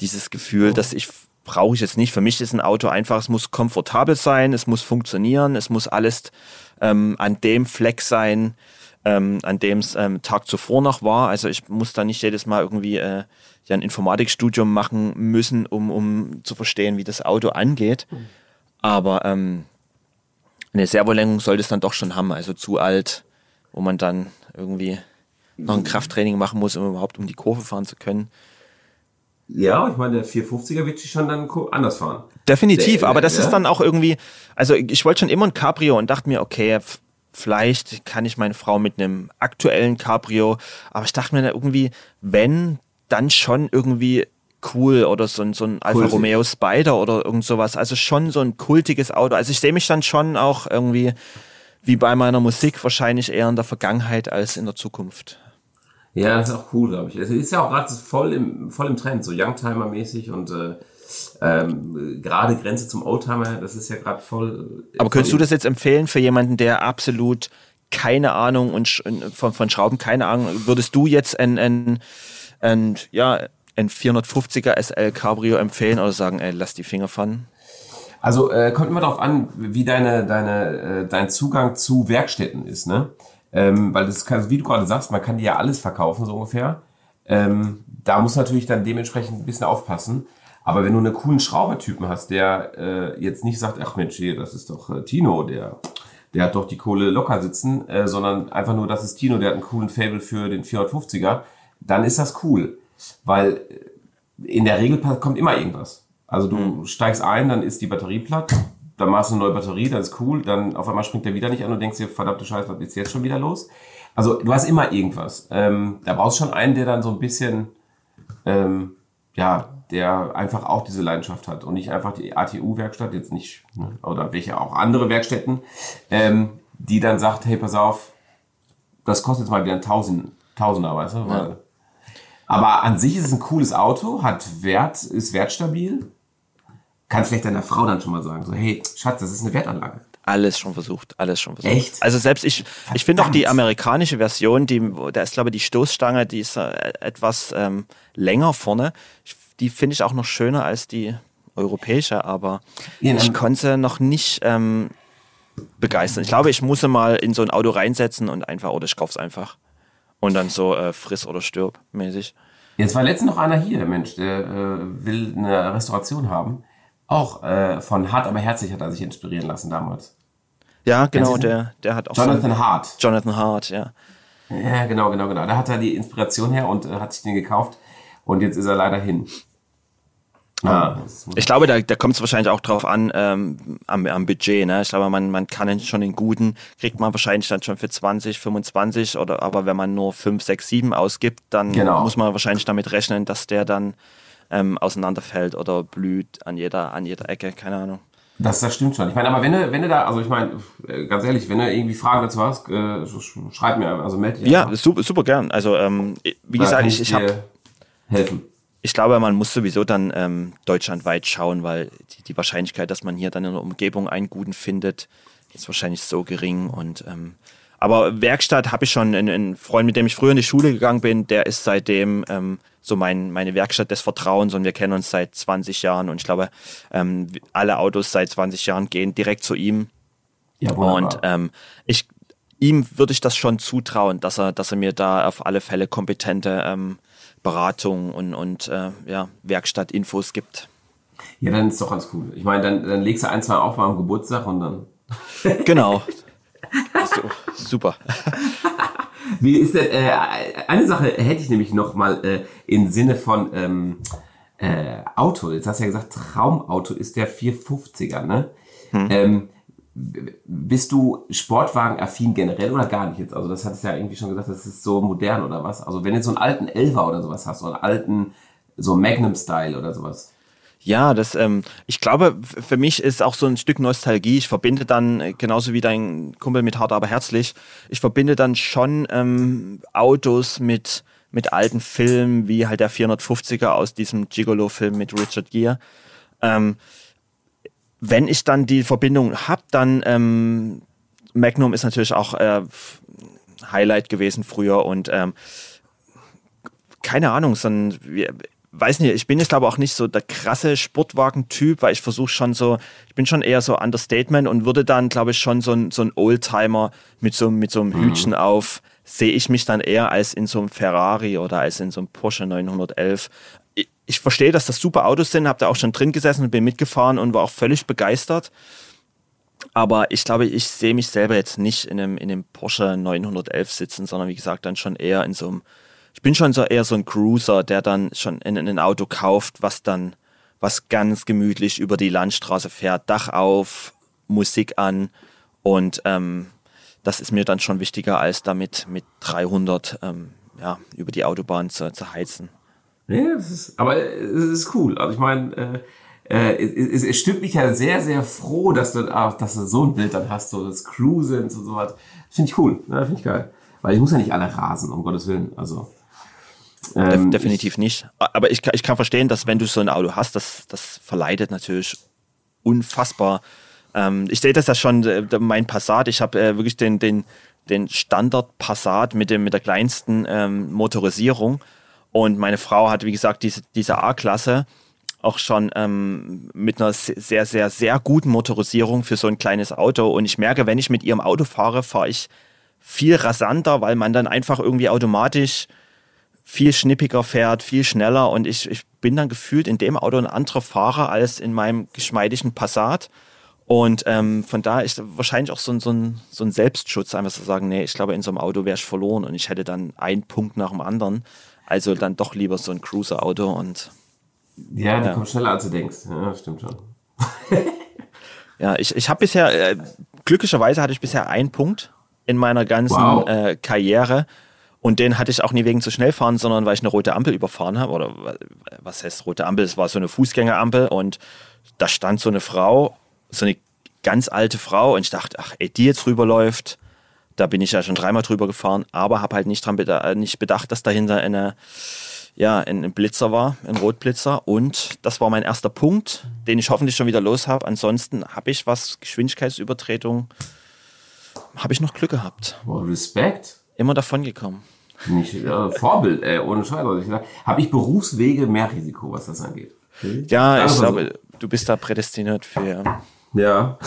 Dieses Gefühl, oh. dass ich brauche ich jetzt nicht. Für mich ist ein Auto einfach, es muss komfortabel sein, es muss funktionieren, es muss alles ähm, an dem Fleck sein, ähm, an dem es ähm, Tag zuvor noch war. Also ich muss da nicht jedes Mal irgendwie äh, ja ein Informatikstudium machen müssen, um, um zu verstehen, wie das Auto angeht. Mhm. Aber ähm, eine Servolenkung sollte es dann doch schon haben, also zu alt, wo man dann irgendwie noch ein Krafttraining machen muss, um überhaupt um die Kurve fahren zu können. Ja, ich meine, der 450er wird sich schon dann anders fahren. Definitiv, der, aber das ja. ist dann auch irgendwie, also ich wollte schon immer ein Cabrio und dachte mir, okay, vielleicht kann ich meine Frau mit einem aktuellen Cabrio, aber ich dachte mir irgendwie, wenn, dann schon irgendwie cool oder so ein, so ein Alfa Kultig. Romeo Spider oder irgend sowas. Also schon so ein kultiges Auto. Also ich sehe mich dann schon auch irgendwie wie bei meiner Musik wahrscheinlich eher in der Vergangenheit als in der Zukunft. Ja, das ist auch cool, glaube ich. Es ist ja auch gerade voll im, voll im Trend, so Youngtimer-mäßig und äh, ähm, gerade Grenze zum Oldtimer, das ist ja gerade voll. Aber könntest du das jetzt empfehlen für jemanden, der absolut keine Ahnung und von, von Schrauben keine Ahnung, würdest du jetzt ein, ein, ein ja, ein 450er SL Cabrio empfehlen oder sagen, ey, lass die Finger von? Also äh, kommt immer darauf an, wie deine, deine, äh, dein Zugang zu Werkstätten ist, ne? Ähm, weil das kann, wie du gerade sagst, man kann die ja alles verkaufen, so ungefähr. Ähm, da muss natürlich dann dementsprechend ein bisschen aufpassen. Aber wenn du einen coolen Schraubertypen hast, der äh, jetzt nicht sagt, ach Mensch, hier, das ist doch äh, Tino, der, der hat doch die Kohle locker sitzen, äh, sondern einfach nur, das ist Tino, der hat einen coolen Fable für den 450er, dann ist das cool. Weil äh, in der Regel kommt immer irgendwas. Also du mhm. steigst ein, dann ist die Batterie platt, dann machst du eine neue Batterie, das ist cool, dann auf einmal springt der wieder nicht an und denkst dir, verdammte Scheiße, was ist jetzt schon wieder los? Also du hast immer irgendwas. Ähm, da brauchst du schon einen, der dann so ein bisschen, ähm, ja, der einfach auch diese Leidenschaft hat und nicht einfach die ATU-Werkstatt, jetzt nicht, ne, oder welche auch andere Werkstätten, ähm, die dann sagt, hey, pass auf, das kostet jetzt mal wieder ein Tausend, Tausender, weißt du? Ja. Aber an sich ist es ein cooles Auto, hat Wert, ist wertstabil. Kannst vielleicht deiner Frau dann schon mal sagen, so, hey, Schatz, das ist eine Wertanlage. Alles schon versucht, alles schon versucht. Echt? Also selbst ich, Verdammt. ich finde auch die amerikanische Version, die, da ist glaube ich die Stoßstange, die ist äh, etwas ähm, länger vorne. Die finde ich auch noch schöner als die europäische, aber ja, ich konnte noch nicht ähm, begeistern. Ich glaube, ich muss mal in so ein Auto reinsetzen und einfach, oder ich kauf's einfach. Und dann so äh, friss oder stirb mäßig. Jetzt war letztens noch einer hier, Mensch, der äh, will eine Restauration haben. Auch äh, von Hart aber herzlich hat er sich inspirieren lassen damals. Ja, genau, der, der hat auch. Jonathan so Hart. Jonathan Hart, ja. Ja, genau, genau, genau. Da hat er die Inspiration her und äh, hat sich den gekauft. Und jetzt ist er leider hin. Ja, ich glaube, da, da kommt es wahrscheinlich auch drauf an, ähm, am, am Budget. Ne? Ich glaube, man, man kann schon den guten, kriegt man wahrscheinlich dann schon für 20, 25 oder aber wenn man nur 5, 6, 7 ausgibt, dann genau. muss man wahrscheinlich damit rechnen, dass der dann ähm, auseinanderfällt oder blüht an jeder, an jeder Ecke, keine Ahnung. Das, das stimmt schon. Ich meine, aber wenn du, wenn du da, also ich meine, äh, ganz ehrlich, wenn du irgendwie Fragen dazu hast, äh, schreib mir, also melde dich. Ja, super, super gern. Also ähm, wie da gesagt, ich, ich habe helfen. Ich glaube, man muss sowieso dann ähm, deutschlandweit schauen, weil die, die Wahrscheinlichkeit, dass man hier dann in der Umgebung einen guten findet, ist wahrscheinlich so gering. Und ähm, aber Werkstatt habe ich schon einen, einen Freund, mit dem ich früher in die Schule gegangen bin, der ist seitdem ähm, so mein, meine Werkstatt des Vertrauens und wir kennen uns seit 20 Jahren und ich glaube, ähm, alle Autos seit 20 Jahren gehen direkt zu ihm. Ja, und ähm, ich, ihm würde ich das schon zutrauen, dass er, dass er mir da auf alle Fälle kompetente ähm, Beratung und, und äh, ja, Werkstattinfos gibt. Ja, dann ist doch ganz cool. Ich meine, dann, dann legst du ein, zwei auf am Geburtstag und dann. genau. Super. Wie ist denn, äh, eine Sache hätte ich nämlich noch mal äh, im Sinne von ähm, äh, Auto. Jetzt hast du ja gesagt, Traumauto ist der 450er, ne? Hm. Ähm, bist du Sportwagen-affin generell oder gar nicht jetzt? Also das hattest du ja irgendwie schon gesagt, das ist so modern oder was? Also wenn du so einen alten Elva oder sowas hast, so einen alten, so Magnum-Style oder sowas. Ja, das, ähm, ich glaube, für mich ist auch so ein Stück Nostalgie. Ich verbinde dann, äh, genauso wie dein Kumpel mit Hart aber herzlich, ich verbinde dann schon ähm, Autos mit, mit alten Filmen, wie halt der 450er aus diesem Gigolo-Film mit Richard Gere. Ähm, wenn ich dann die Verbindung habe, dann ähm, Magnum ist natürlich auch äh, Highlight gewesen früher und ähm, keine Ahnung, sondern weiß nicht, ich bin jetzt glaube auch nicht so der krasse Sportwagen-Typ, weil ich versuche schon so, ich bin schon eher so Understatement und würde dann, glaube ich, schon so ein, so ein Oldtimer mit so, mit so einem mhm. Hütchen auf, sehe ich mich dann eher als in so einem Ferrari oder als in so einem Porsche 911. Ich, ich verstehe, dass das super Autos sind, habe da auch schon drin gesessen und bin mitgefahren und war auch völlig begeistert. Aber ich glaube, ich sehe mich selber jetzt nicht in einem, in einem Porsche 911 sitzen, sondern wie gesagt, dann schon eher in so einem ich bin schon so eher so ein Cruiser, der dann schon in, in ein Auto kauft, was dann was ganz gemütlich über die Landstraße fährt, Dach auf, Musik an und ähm, das ist mir dann schon wichtiger, als damit mit 300 ähm, ja, über die Autobahn zu, zu heizen. Ja, das ist, aber es ist cool. Also ich meine, äh, äh, es, es, stimmt mich ja sehr, sehr froh, dass du, auch, dass du so ein Bild dann hast, so das Cruisen und so was. Finde ich cool, ja, finde ich geil. Weil ich muss ja nicht alle rasen, um Gottes Willen. Also ähm, definitiv nicht. Aber ich, ich kann verstehen, dass wenn du so ein Auto hast, das, das verleitet natürlich unfassbar. Ähm, ich sehe das ja schon, äh, mein Passat, ich habe äh, wirklich den, den, den Standard Passat mit, dem, mit der kleinsten ähm, Motorisierung. Und meine Frau hat, wie gesagt, diese, diese A-Klasse auch schon ähm, mit einer sehr, sehr, sehr guten Motorisierung für so ein kleines Auto. Und ich merke, wenn ich mit ihrem Auto fahre, fahre ich viel rasanter, weil man dann einfach irgendwie automatisch viel schnippiger fährt, viel schneller und ich, ich bin dann gefühlt in dem Auto ein anderer Fahrer als in meinem geschmeidigen Passat. Und ähm, von da ist wahrscheinlich auch so ein, so, ein, so ein Selbstschutz, einfach zu sagen, nee, ich glaube, in so einem Auto wäre ich verloren und ich hätte dann einen Punkt nach dem anderen. Also dann doch lieber so ein Cruiser-Auto und. Ja, du ja. kommst schneller als du denkst. Ja, stimmt schon. ja, ich, ich habe bisher, äh, glücklicherweise hatte ich bisher einen Punkt in meiner ganzen wow. äh, Karriere. Und den hatte ich auch nie wegen zu schnell fahren, sondern weil ich eine rote Ampel überfahren habe. Oder was heißt rote Ampel? Es war so eine Fußgängerampel und da stand so eine Frau, so eine ganz alte Frau und ich dachte, ach, ey, die jetzt rüberläuft, da bin ich ja schon dreimal drüber gefahren, aber habe halt nicht dran bedacht, nicht bedacht, dass dahinter eine, ja, ein Blitzer war, ein Rotblitzer. Und das war mein erster Punkt, den ich hoffentlich schon wieder los habe. Ansonsten habe ich, was Geschwindigkeitsübertretung, habe ich noch Glück gehabt. Well, Respekt immer davon gekommen. Nicht, äh, Vorbild, ey, ohne Scheiß. Also Habe ich Berufswege mehr Risiko, was das angeht? Okay. Ja, ich glaube, so. du bist da prädestiniert für. Ja.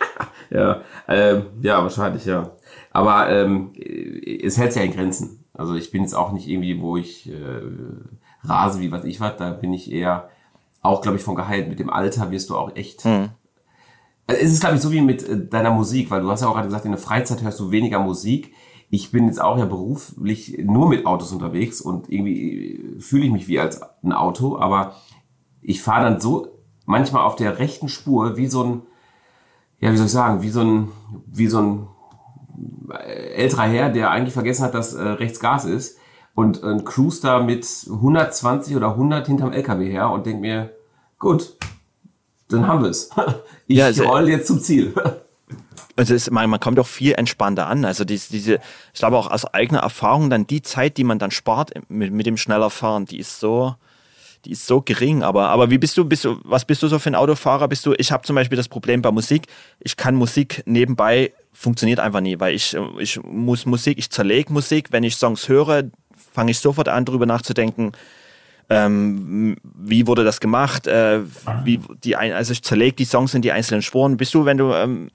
ja, ähm, ja, wahrscheinlich, ja. Aber ähm, es hält sich ja in Grenzen. Also ich bin jetzt auch nicht irgendwie, wo ich äh, rase, wie was ich was. Da bin ich eher auch, glaube ich, von geheilt. Mit dem Alter wirst du auch echt. Mhm. Es ist, glaube ich, so wie mit äh, deiner Musik, weil du hast ja auch gerade gesagt, in der Freizeit hörst du weniger Musik ich bin jetzt auch ja beruflich nur mit Autos unterwegs und irgendwie fühle ich mich wie als ein Auto, aber ich fahre dann so manchmal auf der rechten Spur wie so ein, ja, wie soll ich sagen, wie so ein, wie so ein älterer Herr, der eigentlich vergessen hat, dass äh, rechts Gas ist und ein cruise da mit 120 oder 100 hinterm LKW her und denkt mir, gut, dann haben wir es. Ich ja, also, roll jetzt zum Ziel. Also ist, man, man kommt doch viel entspannter an. Also diese, diese, ich glaube auch aus eigener Erfahrung, dann die Zeit, die man dann spart mit, mit dem schneller Fahren, die ist so, die ist so gering. Aber, aber wie bist du, bist du, was bist du so für ein Autofahrer? Bist du, ich habe zum Beispiel das Problem bei Musik, ich kann Musik nebenbei, funktioniert einfach nie, weil ich, ich muss Musik, ich zerlege Musik, wenn ich Songs höre, fange ich sofort an, darüber nachzudenken, ähm, wie wurde das gemacht, äh, wie die, also ich zerlege die Songs in die einzelnen Spuren. Bist du, wenn du ähm,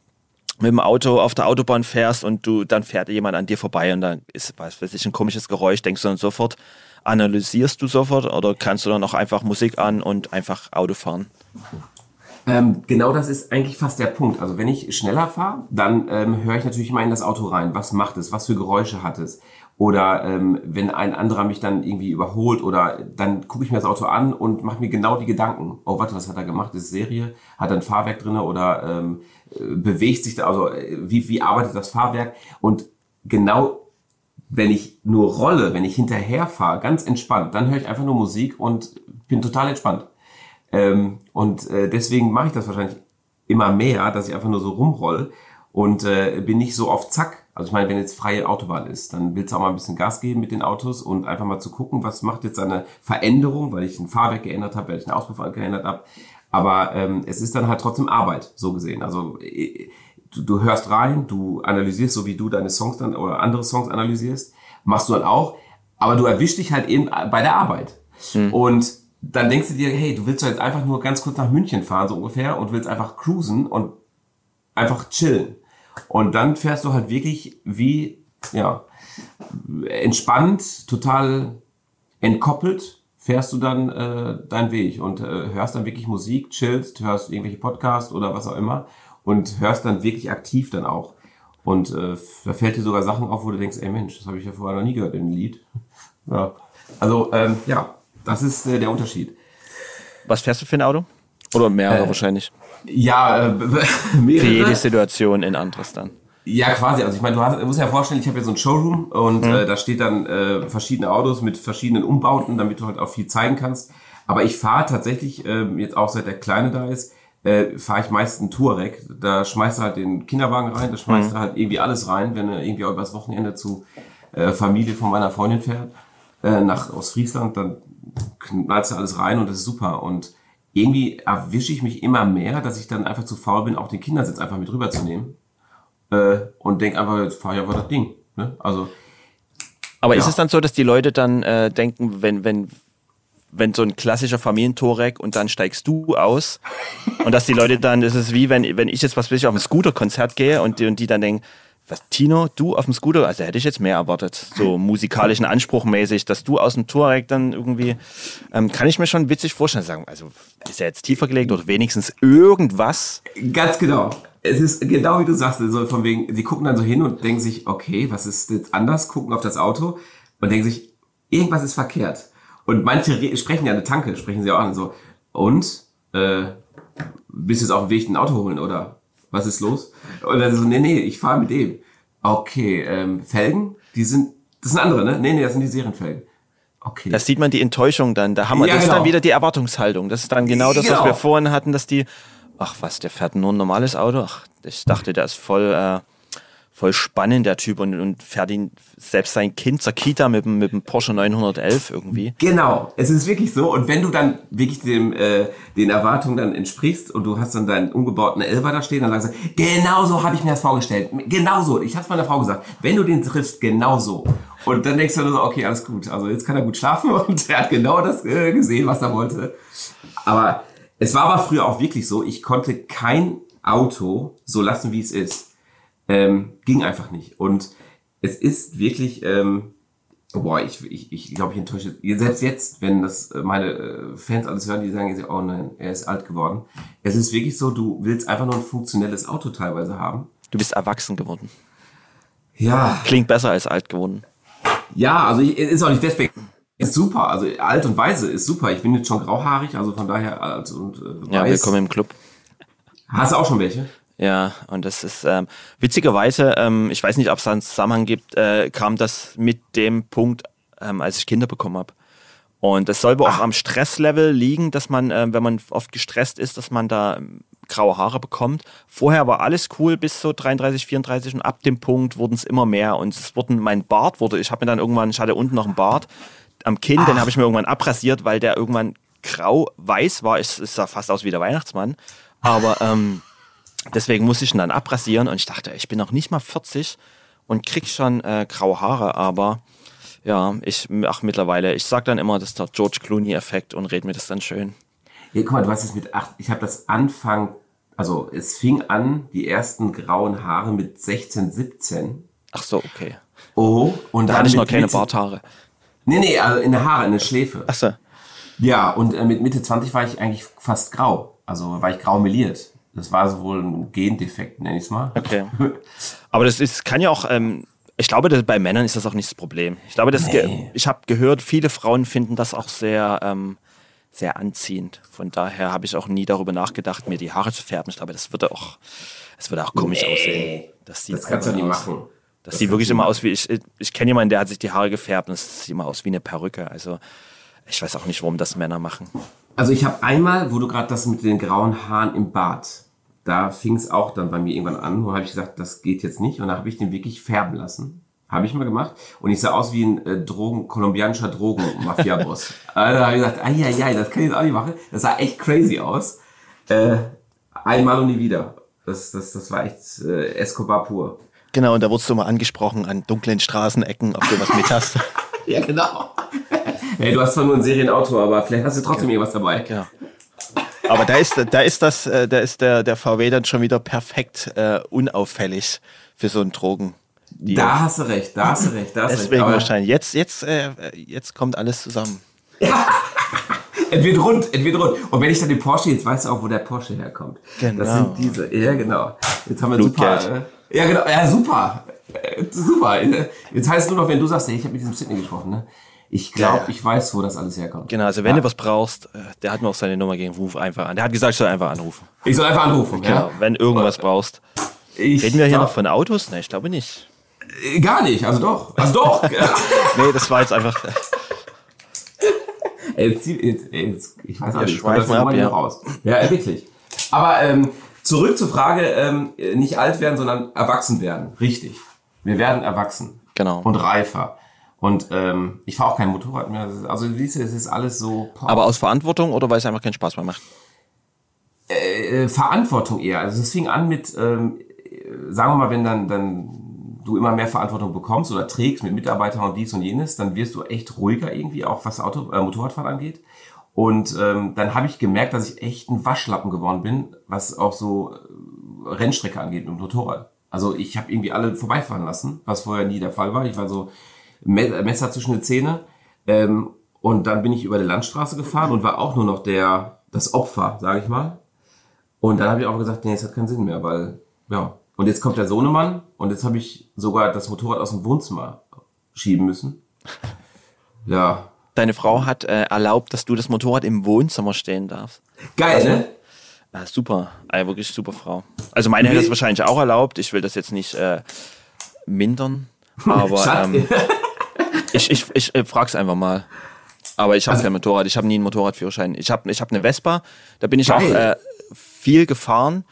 mit dem Auto auf der Autobahn fährst und du dann fährt jemand an dir vorbei und dann ist, was weiß ich, ein komisches Geräusch, denkst du dann sofort, analysierst du sofort oder kannst du dann auch einfach Musik an und einfach Auto fahren? Ähm, genau das ist eigentlich fast der Punkt. Also wenn ich schneller fahre, dann ähm, höre ich natürlich mal in das Auto rein. Was macht es? Was für Geräusche hat es? Oder ähm, wenn ein anderer mich dann irgendwie überholt oder dann gucke ich mir das Auto an und mache mir genau die Gedanken. Oh, warte, was hat er gemacht? Ist Serie? Hat er ein Fahrwerk drinne oder ähm, bewegt sich da, also wie, wie arbeitet das Fahrwerk? Und genau wenn ich nur rolle, wenn ich hinterher fahre, ganz entspannt, dann höre ich einfach nur Musik und bin total entspannt. Ähm, und äh, deswegen mache ich das wahrscheinlich immer mehr, dass ich einfach nur so rumroll und äh, bin nicht so auf Zack. Also ich meine, wenn jetzt freie Autobahn ist, dann willst du auch mal ein bisschen Gas geben mit den Autos und einfach mal zu gucken, was macht jetzt eine Veränderung, weil ich ein Fahrwerk geändert habe, weil ich einen Auspuff geändert habe. Aber ähm, es ist dann halt trotzdem Arbeit, so gesehen. Also äh, du, du hörst rein, du analysierst, so wie du deine Songs dann oder andere Songs analysierst, machst du dann auch, aber du erwischst dich halt eben bei der Arbeit. Hm. Und dann denkst du dir, hey, du willst doch jetzt einfach nur ganz kurz nach München fahren, so ungefähr, und willst einfach cruisen und einfach chillen. Und dann fährst du halt wirklich wie, ja, entspannt, total entkoppelt fährst du dann äh, deinen Weg und äh, hörst dann wirklich Musik, chillst, hörst irgendwelche Podcasts oder was auch immer und hörst dann wirklich aktiv dann auch. Und äh, da fällt dir sogar Sachen auf, wo du denkst, ey Mensch, das habe ich ja vorher noch nie gehört in dem Lied. Ja. Also ähm, ja, das ist äh, der Unterschied. Was fährst du für ein Auto? Oder mehrere äh, wahrscheinlich? Ja, äh, mehrere. Für jede Situation in anderes dann. Ja, quasi. Also ich meine, du, hast, du musst ja vorstellen, ich habe ja so ein Showroom und mhm. äh, da steht dann äh, verschiedene Autos mit verschiedenen Umbauten, damit du halt auch viel zeigen kannst. Aber ich fahre tatsächlich, äh, jetzt auch seit der Kleine da ist, äh, fahre ich meist einen Touareg. Da schmeißt du halt den Kinderwagen rein, da schmeißt mhm. du halt irgendwie alles rein, wenn du irgendwie auch übers Wochenende zu äh, Familie von meiner Freundin fährt, äh, nach aus Friesland, dann knallst du alles rein und das ist super. Und irgendwie erwische ich mich immer mehr, dass ich dann einfach zu faul bin, auch den Kindersitz einfach mit rüberzunehmen äh, und denk einfach, jetzt fahr ich einfach das Ding. Ne? Also, Aber ja. ist es dann so, dass die Leute dann äh, denken, wenn, wenn, wenn so ein klassischer Familientorek und dann steigst du aus und dass die Leute dann, das ist wie wenn, wenn ich jetzt was weiß ich auf ein Scooter-Konzert gehe und die, und die dann denken, was, Tino, du auf dem Scooter, also hätte ich jetzt mehr erwartet, so musikalischen Anspruch mäßig, dass du aus dem Touareg dann irgendwie, ähm, kann ich mir schon witzig vorstellen, sagen, also ist er jetzt tiefer gelegt oder wenigstens irgendwas? Ganz genau es ist genau wie du sagst, so von wegen, sie gucken dann so hin und denken sich, okay, was ist jetzt anders, gucken auf das Auto und denken sich, irgendwas ist verkehrt. Und manche sprechen ja eine Tanke, sprechen sie auch an, so, und, äh, bist du jetzt auf dem Weg ein Auto holen oder was ist los? Und dann so, nee, nee, ich fahre mit dem. Okay, ähm, Felgen, die sind, das sind andere, ne? Nee, nee, das sind die Serienfelgen. Okay. Da sieht man die Enttäuschung dann. Da haben wir, ja, das genau. ist dann wieder die Erwartungshaltung. Das ist dann genau das, genau. was wir vorhin hatten, dass die, ach was, der fährt nur ein normales Auto. Ach, ich dachte, der ist voll, äh, voll spannend, der Typ, und, und fährt ihn selbst sein Kind zur Kita mit, mit dem Porsche 911 irgendwie. Genau, es ist wirklich so. Und wenn du dann wirklich dem, äh, den Erwartungen dann entsprichst und du hast dann deinen umgebauten Elva da stehen, dann sagst du, genau so habe ich mir das vorgestellt. Genau so. Ich hatte meiner Frau gesagt, wenn du den triffst, genau so. Und dann denkst du so, okay, alles gut. Also jetzt kann er gut schlafen und er hat genau das äh, gesehen, was er wollte. Aber es war aber früher auch wirklich so, ich konnte kein Auto so lassen, wie es ist. Ähm, ging einfach nicht. Und es ist wirklich, ähm, boah, ich, ich, ich glaube, ich enttäusche. Selbst jetzt, wenn das äh, meine äh, Fans alles hören, die sagen, oh nein, er ist alt geworden. Es ist wirklich so, du willst einfach nur ein funktionelles Auto teilweise haben. Du bist erwachsen geworden. Ja. Klingt besser als alt geworden. Ja, also ich, ist auch nicht deswegen Ist super, also alt und weise ist super. Ich bin jetzt schon grauhaarig, also von daher alt und äh, weiß. Ja, willkommen im Club. Hast du auch schon welche? Ja, und das ist ähm, witzigerweise, ähm, ich weiß nicht, ob es einen Zusammenhang gibt, äh, kam das mit dem Punkt, ähm, als ich Kinder bekommen habe. Und das soll wohl auch am Stresslevel liegen, dass man, äh, wenn man oft gestresst ist, dass man da ähm, graue Haare bekommt. Vorher war alles cool bis so 33, 34 und ab dem Punkt wurden es immer mehr und es wurden mein Bart wurde, ich habe mir dann irgendwann, ich hatte unten noch einen Bart am Kinn, Ach. den habe ich mir irgendwann abrasiert, weil der irgendwann grau-weiß war. Es, es sah fast aus wie der Weihnachtsmann. Aber ähm, deswegen musste ich ihn dann abrasieren und ich dachte, ich bin noch nicht mal 40 und krieg schon äh, graue Haare, aber ja, ich, ach mittlerweile, ich sag dann immer, das ist der George Clooney-Effekt und red mir das dann schön. Ja, guck mal, du hast es mit acht, ich habe das Anfang, also es fing an, die ersten grauen Haare mit 16, 17. Ach so, okay. Oh, und da hatte ich noch keine Barthaare. Nee, nee, also in der Haare, in der Schläfe. Ach so. Ja, und äh, mit Mitte 20 war ich eigentlich fast grau. Also war ich grau meliert. Das war so wohl ein Gendefekt, nenne ich es mal. Okay. Aber das ist, kann ja auch, ähm, ich glaube, dass bei Männern ist das auch nicht das Problem. Ich glaube, das nee. ich habe gehört, viele Frauen finden das auch sehr, ähm, sehr anziehend. Von daher habe ich auch nie darüber nachgedacht, mir die Haare zu färben. Ich glaube, das würde auch, es würde auch komisch nee. aussehen. Das, das kannst du nicht machen. Das, das sieht wirklich immer aus wie, ich, ich kenne jemanden, der hat sich die Haare gefärbt und es sieht immer aus wie eine Perücke. Also ich weiß auch nicht, warum das Männer machen. Also ich habe einmal, wo du gerade das mit den grauen Haaren im Bart, da fing es auch dann bei mir irgendwann an, wo habe ich gesagt, das geht jetzt nicht und da habe ich den wirklich färben lassen. Habe ich mal gemacht. Und ich sah aus wie ein äh, Drogen, kolumbianischer Drogen-Mafia-Boss. also, da habe ich gesagt, ai, ai, ai, das kann ich jetzt auch nicht machen. Das sah echt crazy aus. Äh, einmal und nie wieder. Das, das, das war echt äh, Escobar pur. Genau, und da wurdest du mal angesprochen an dunklen Straßenecken, ob du was mit hast. ja, genau. hey, du hast zwar nur ein Serienauto, aber vielleicht hast du trotzdem ja. irgendwas dabei. Genau. Aber da ist, da ist das, äh, da ist der, der VW dann schon wieder perfekt äh, unauffällig für so einen Drogen. Da hast du recht, da hast du recht, da hast Deswegen recht. wahrscheinlich. Jetzt, jetzt, äh, jetzt kommt alles zusammen. Ja. entweder rund, entweder rund. Und wenn ich dann den Porsche, jetzt weißt du auch, wo der Porsche herkommt. Genau. Das sind diese, ja genau. Jetzt haben wir Blutgeld. super. Äh, ja, genau. Ja, super. Äh, super. Jetzt heißt es nur noch, wenn du sagst, hey, ich habe mit diesem Sydney gesprochen, ne? Ich glaube, ja, ja. ich weiß, wo das alles herkommt. Genau, also wenn ja. du was brauchst, äh, der hat mir auch seine Nummer gegeben, ruf einfach an. Der hat gesagt, ich soll einfach anrufen. Ich soll einfach anrufen, genau, ja. Wenn irgendwas brauchst. Ich Reden wir hier noch von Autos? Ne, ich glaube nicht. Äh, gar nicht, also doch. Also doch. nee, das war jetzt einfach. jetzt, jetzt, jetzt, ich weiß nicht, ich das ab, ja. raus. Ja, wirklich. Aber ähm, Zurück zur Frage, ähm, nicht alt werden, sondern erwachsen werden. Richtig. Wir werden erwachsen. Genau. Und reifer. Und ähm, ich fahre auch kein Motorrad mehr. Also siehst du, es ist alles so. Power. Aber aus Verantwortung oder weil es einfach keinen Spaß mehr macht? Äh, äh, Verantwortung eher. Also es fing an mit, ähm, sagen wir mal, wenn dann, dann du immer mehr Verantwortung bekommst oder trägst mit Mitarbeitern und dies und jenes, dann wirst du echt ruhiger irgendwie, auch was Auto, äh, Motorradfahren angeht. Und ähm, dann habe ich gemerkt, dass ich echt ein Waschlappen geworden bin, was auch so äh, Rennstrecke angeht mit dem Motorrad. Also ich habe irgendwie alle vorbeifahren lassen, was vorher nie der Fall war. Ich war so Messer zwischen den Zähne. Ähm, und dann bin ich über die Landstraße gefahren und war auch nur noch der das Opfer, sage ich mal. Und dann habe ich auch gesagt, nee, es hat keinen Sinn mehr, weil ja. Und jetzt kommt der Sohnemann und jetzt habe ich sogar das Motorrad aus dem Wohnzimmer schieben müssen. Ja, deine Frau hat äh, erlaubt, dass du das Motorrad im Wohnzimmer stehen darfst. Geil, also, ne? Ja, super. Eine wirklich super Frau. Also meine hätte es wahrscheinlich auch erlaubt. Ich will das jetzt nicht äh, mindern. Aber ähm, ich, ich, ich äh, frag's einfach mal. Aber ich habe also, kein Motorrad. Ich habe nie einen Motorradführerschein. Ich habe ich hab eine Vespa. Da bin ich geil. auch äh, viel gefahren.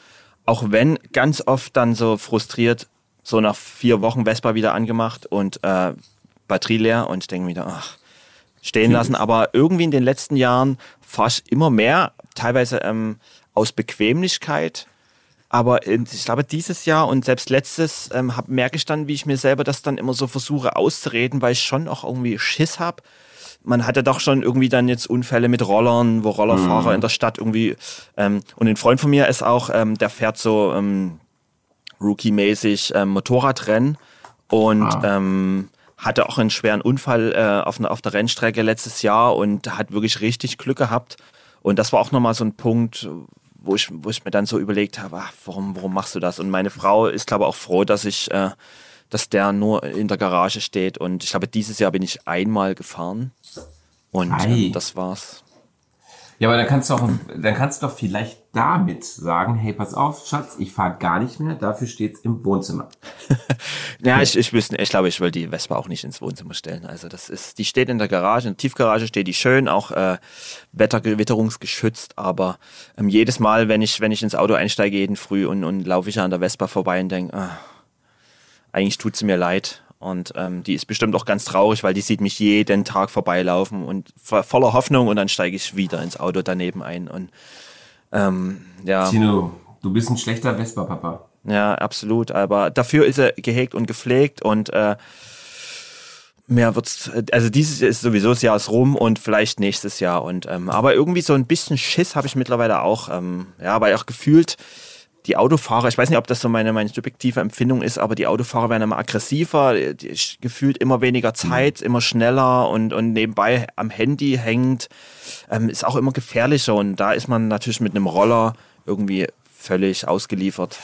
Auch wenn ganz oft dann so frustriert, so nach vier Wochen Vespa wieder angemacht und äh, Batterie leer. Und ich denke wieder, ach, stehen lassen. Aber irgendwie in den letzten Jahren fast immer mehr, teilweise ähm, aus Bequemlichkeit. Aber ich glaube, dieses Jahr und selbst letztes ähm, hab, merke ich dann, wie ich mir selber das dann immer so versuche auszureden, weil ich schon auch irgendwie Schiss habe. Man hatte doch schon irgendwie dann jetzt Unfälle mit Rollern, wo Rollerfahrer mhm. in der Stadt irgendwie. Ähm, und ein Freund von mir ist auch, ähm, der fährt so ähm, Rookie-mäßig ähm, Motorradrennen. Und ah. ähm, hatte auch einen schweren Unfall äh, auf, auf der Rennstrecke letztes Jahr und hat wirklich richtig Glück gehabt. Und das war auch nochmal so ein Punkt, wo ich, wo ich mir dann so überlegt habe, ach, warum, warum machst du das? Und meine Frau ist, glaube ich, auch froh, dass ich, äh, dass der nur in der Garage steht. Und ich glaube, dieses Jahr bin ich einmal gefahren. Und ähm, das war's. Ja, aber dann kannst du auch, dann kannst du doch vielleicht damit sagen, hey, pass auf, Schatz, ich fahre gar nicht mehr, dafür steht's im Wohnzimmer. ja, ich, ich wüsste, ich glaube, ich will die Vespa auch nicht ins Wohnzimmer stellen. Also das ist, die steht in der Garage, in der Tiefgarage steht die schön, auch äh, wettergewitterungsgeschützt, aber ähm, jedes Mal, wenn ich, wenn ich ins Auto einsteige, jeden Früh und, und laufe ich an der Vespa vorbei und denke, ah, eigentlich tut sie mir leid. Und ähm, die ist bestimmt auch ganz traurig, weil die sieht mich jeden Tag vorbeilaufen und voller Hoffnung und dann steige ich wieder ins Auto daneben ein. Und ähm, ja. Tino, du bist ein schlechter Vespa-Papa. Ja, absolut. Aber dafür ist er gehegt und gepflegt und äh, mehr wird's. Also dieses ist sowieso das Jahr ist rum und vielleicht nächstes Jahr. Und ähm, aber irgendwie so ein bisschen Schiss habe ich mittlerweile auch. Ähm, ja, weil auch gefühlt die Autofahrer, ich weiß nicht, ob das so meine, meine subjektive Empfindung ist, aber die Autofahrer werden immer aggressiver, gefühlt immer weniger Zeit, mhm. immer schneller und, und nebenbei am Handy hängt, ähm, ist auch immer gefährlicher und da ist man natürlich mit einem Roller irgendwie völlig ausgeliefert.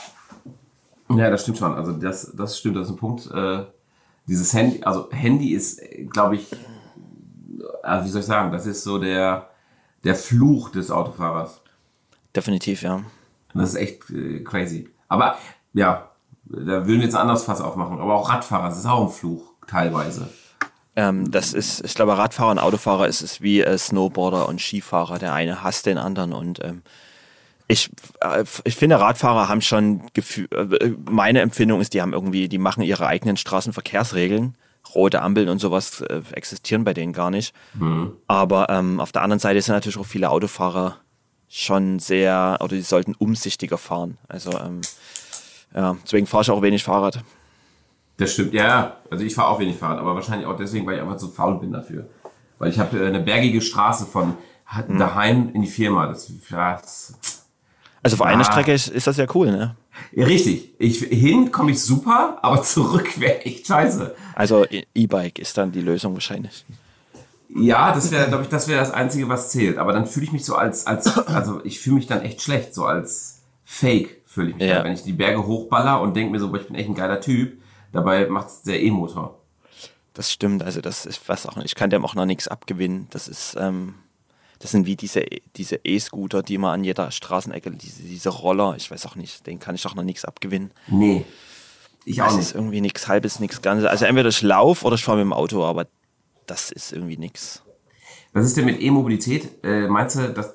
Ja, das stimmt schon. Also das, das stimmt, das ist ein Punkt. Äh, dieses Handy, also Handy ist, glaube ich, äh, wie soll ich sagen, das ist so der, der Fluch des Autofahrers. Definitiv, ja. Das ist echt äh, crazy. Aber ja, da würden wir jetzt ein anderes Fass aufmachen. Aber auch Radfahrer, das ist auch ein Fluch, teilweise. Ähm, das ist, ich glaube, Radfahrer und Autofahrer ist es wie äh, Snowboarder und Skifahrer. Der eine hasst den anderen und ähm, ich, äh, ich finde, Radfahrer haben schon Gefühl, äh, meine Empfindung ist, die haben irgendwie, die machen ihre eigenen Straßenverkehrsregeln. Rote Ampeln und sowas äh, existieren bei denen gar nicht. Mhm. Aber ähm, auf der anderen Seite sind natürlich auch viele Autofahrer schon sehr, oder die sollten umsichtiger fahren. Also ähm, ja, deswegen fahre ich auch wenig Fahrrad. Das stimmt, ja. Also ich fahre auch wenig Fahrrad, aber wahrscheinlich auch deswegen, weil ich einfach zu faul bin dafür. Weil ich habe äh, eine bergige Straße von mhm. daheim in die Firma. Das, ja, das also für eine Strecke ist, ist, das ja cool, ne? Ja, richtig. Ich, hin komme ich super, aber zurück wäre echt scheiße. Also E-Bike ist dann die Lösung wahrscheinlich. Ja, das wäre, glaube ich, das wäre das Einzige, was zählt. Aber dann fühle ich mich so als, als, also ich fühle mich dann echt schlecht, so als Fake fühle ich mich ja. dann, wenn ich die Berge hochballer und denke mir so, boah, ich bin echt ein geiler Typ. Dabei macht's der E-Motor. Das stimmt, also das ist was auch, ich kann dem auch noch nichts abgewinnen. Das ist, ähm, das sind wie diese diese E-Scooter, die man an jeder Straßenecke, diese, diese Roller, ich weiß auch nicht, den kann ich auch noch nichts abgewinnen. Nee. Ich auch das nicht. ist irgendwie nichts halbes, nichts Ganzes. Also entweder ich laufe oder ich fahre mit dem Auto, aber das ist irgendwie nichts. Was ist denn mit E-Mobilität? Äh, meinst du, dass,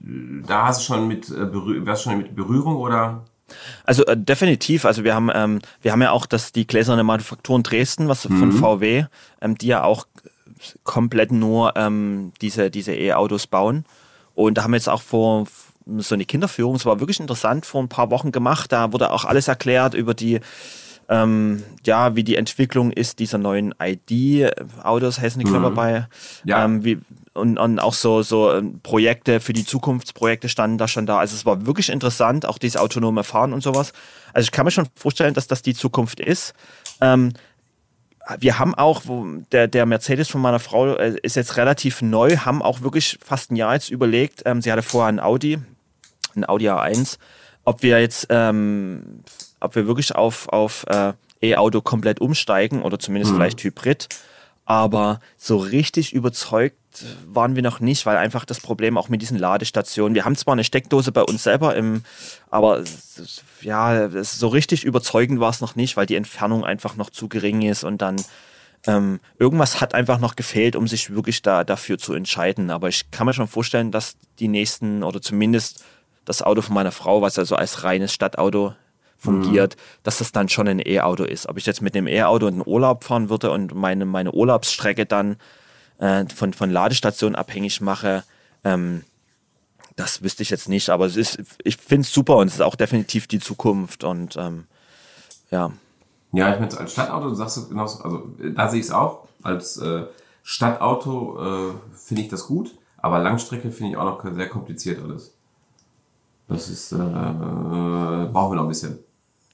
da hast du schon mit, äh, schon mit Berührung oder? Also äh, definitiv. Also wir haben, ähm, wir haben ja auch das, die gläserne Manufaktur in Dresden, was mhm. von VW, ähm, die ja auch komplett nur ähm, diese diese E-Autos bauen. Und da haben wir jetzt auch vor so eine Kinderführung, es war wirklich interessant, vor ein paar Wochen gemacht. Da wurde auch alles erklärt über die ähm, ja, wie die Entwicklung ist dieser neuen ID-Autos, heißen die, glaube ich, mhm. bei. Ja. Ähm, wie, und, und auch so, so ähm, Projekte für die Zukunftsprojekte standen da schon da. Also es war wirklich interessant, auch dieses autonome Fahren und sowas. Also ich kann mir schon vorstellen, dass das die Zukunft ist. Ähm, wir haben auch, der, der Mercedes von meiner Frau äh, ist jetzt relativ neu, haben auch wirklich fast ein Jahr jetzt überlegt. Ähm, sie hatte vorher ein Audi, ein Audi A1, ob wir jetzt ähm, ob wir wirklich auf, auf äh, E-Auto komplett umsteigen oder zumindest mhm. vielleicht Hybrid. Aber so richtig überzeugt waren wir noch nicht, weil einfach das Problem auch mit diesen Ladestationen. Wir haben zwar eine Steckdose bei uns selber im, aber ja, so richtig überzeugend war es noch nicht, weil die Entfernung einfach noch zu gering ist und dann ähm, irgendwas hat einfach noch gefehlt, um sich wirklich da dafür zu entscheiden. Aber ich kann mir schon vorstellen, dass die nächsten oder zumindest das Auto von meiner Frau, was also als reines Stadtauto fungiert, mhm. dass das dann schon ein E-Auto ist. Ob ich jetzt mit einem E-Auto in den Urlaub fahren würde und meine, meine Urlaubsstrecke dann äh, von, von Ladestationen abhängig mache, ähm, das wüsste ich jetzt nicht. Aber es ist, ich finde es super und es ist auch definitiv die Zukunft und ähm, ja. Ja, ich meine, als Stadtauto sagst du genauso, also da sehe ich es auch. Als äh, Stadtauto äh, finde ich das gut, aber Langstrecke finde ich auch noch sehr kompliziert alles. Das ist, äh, brauchen wir noch ein bisschen.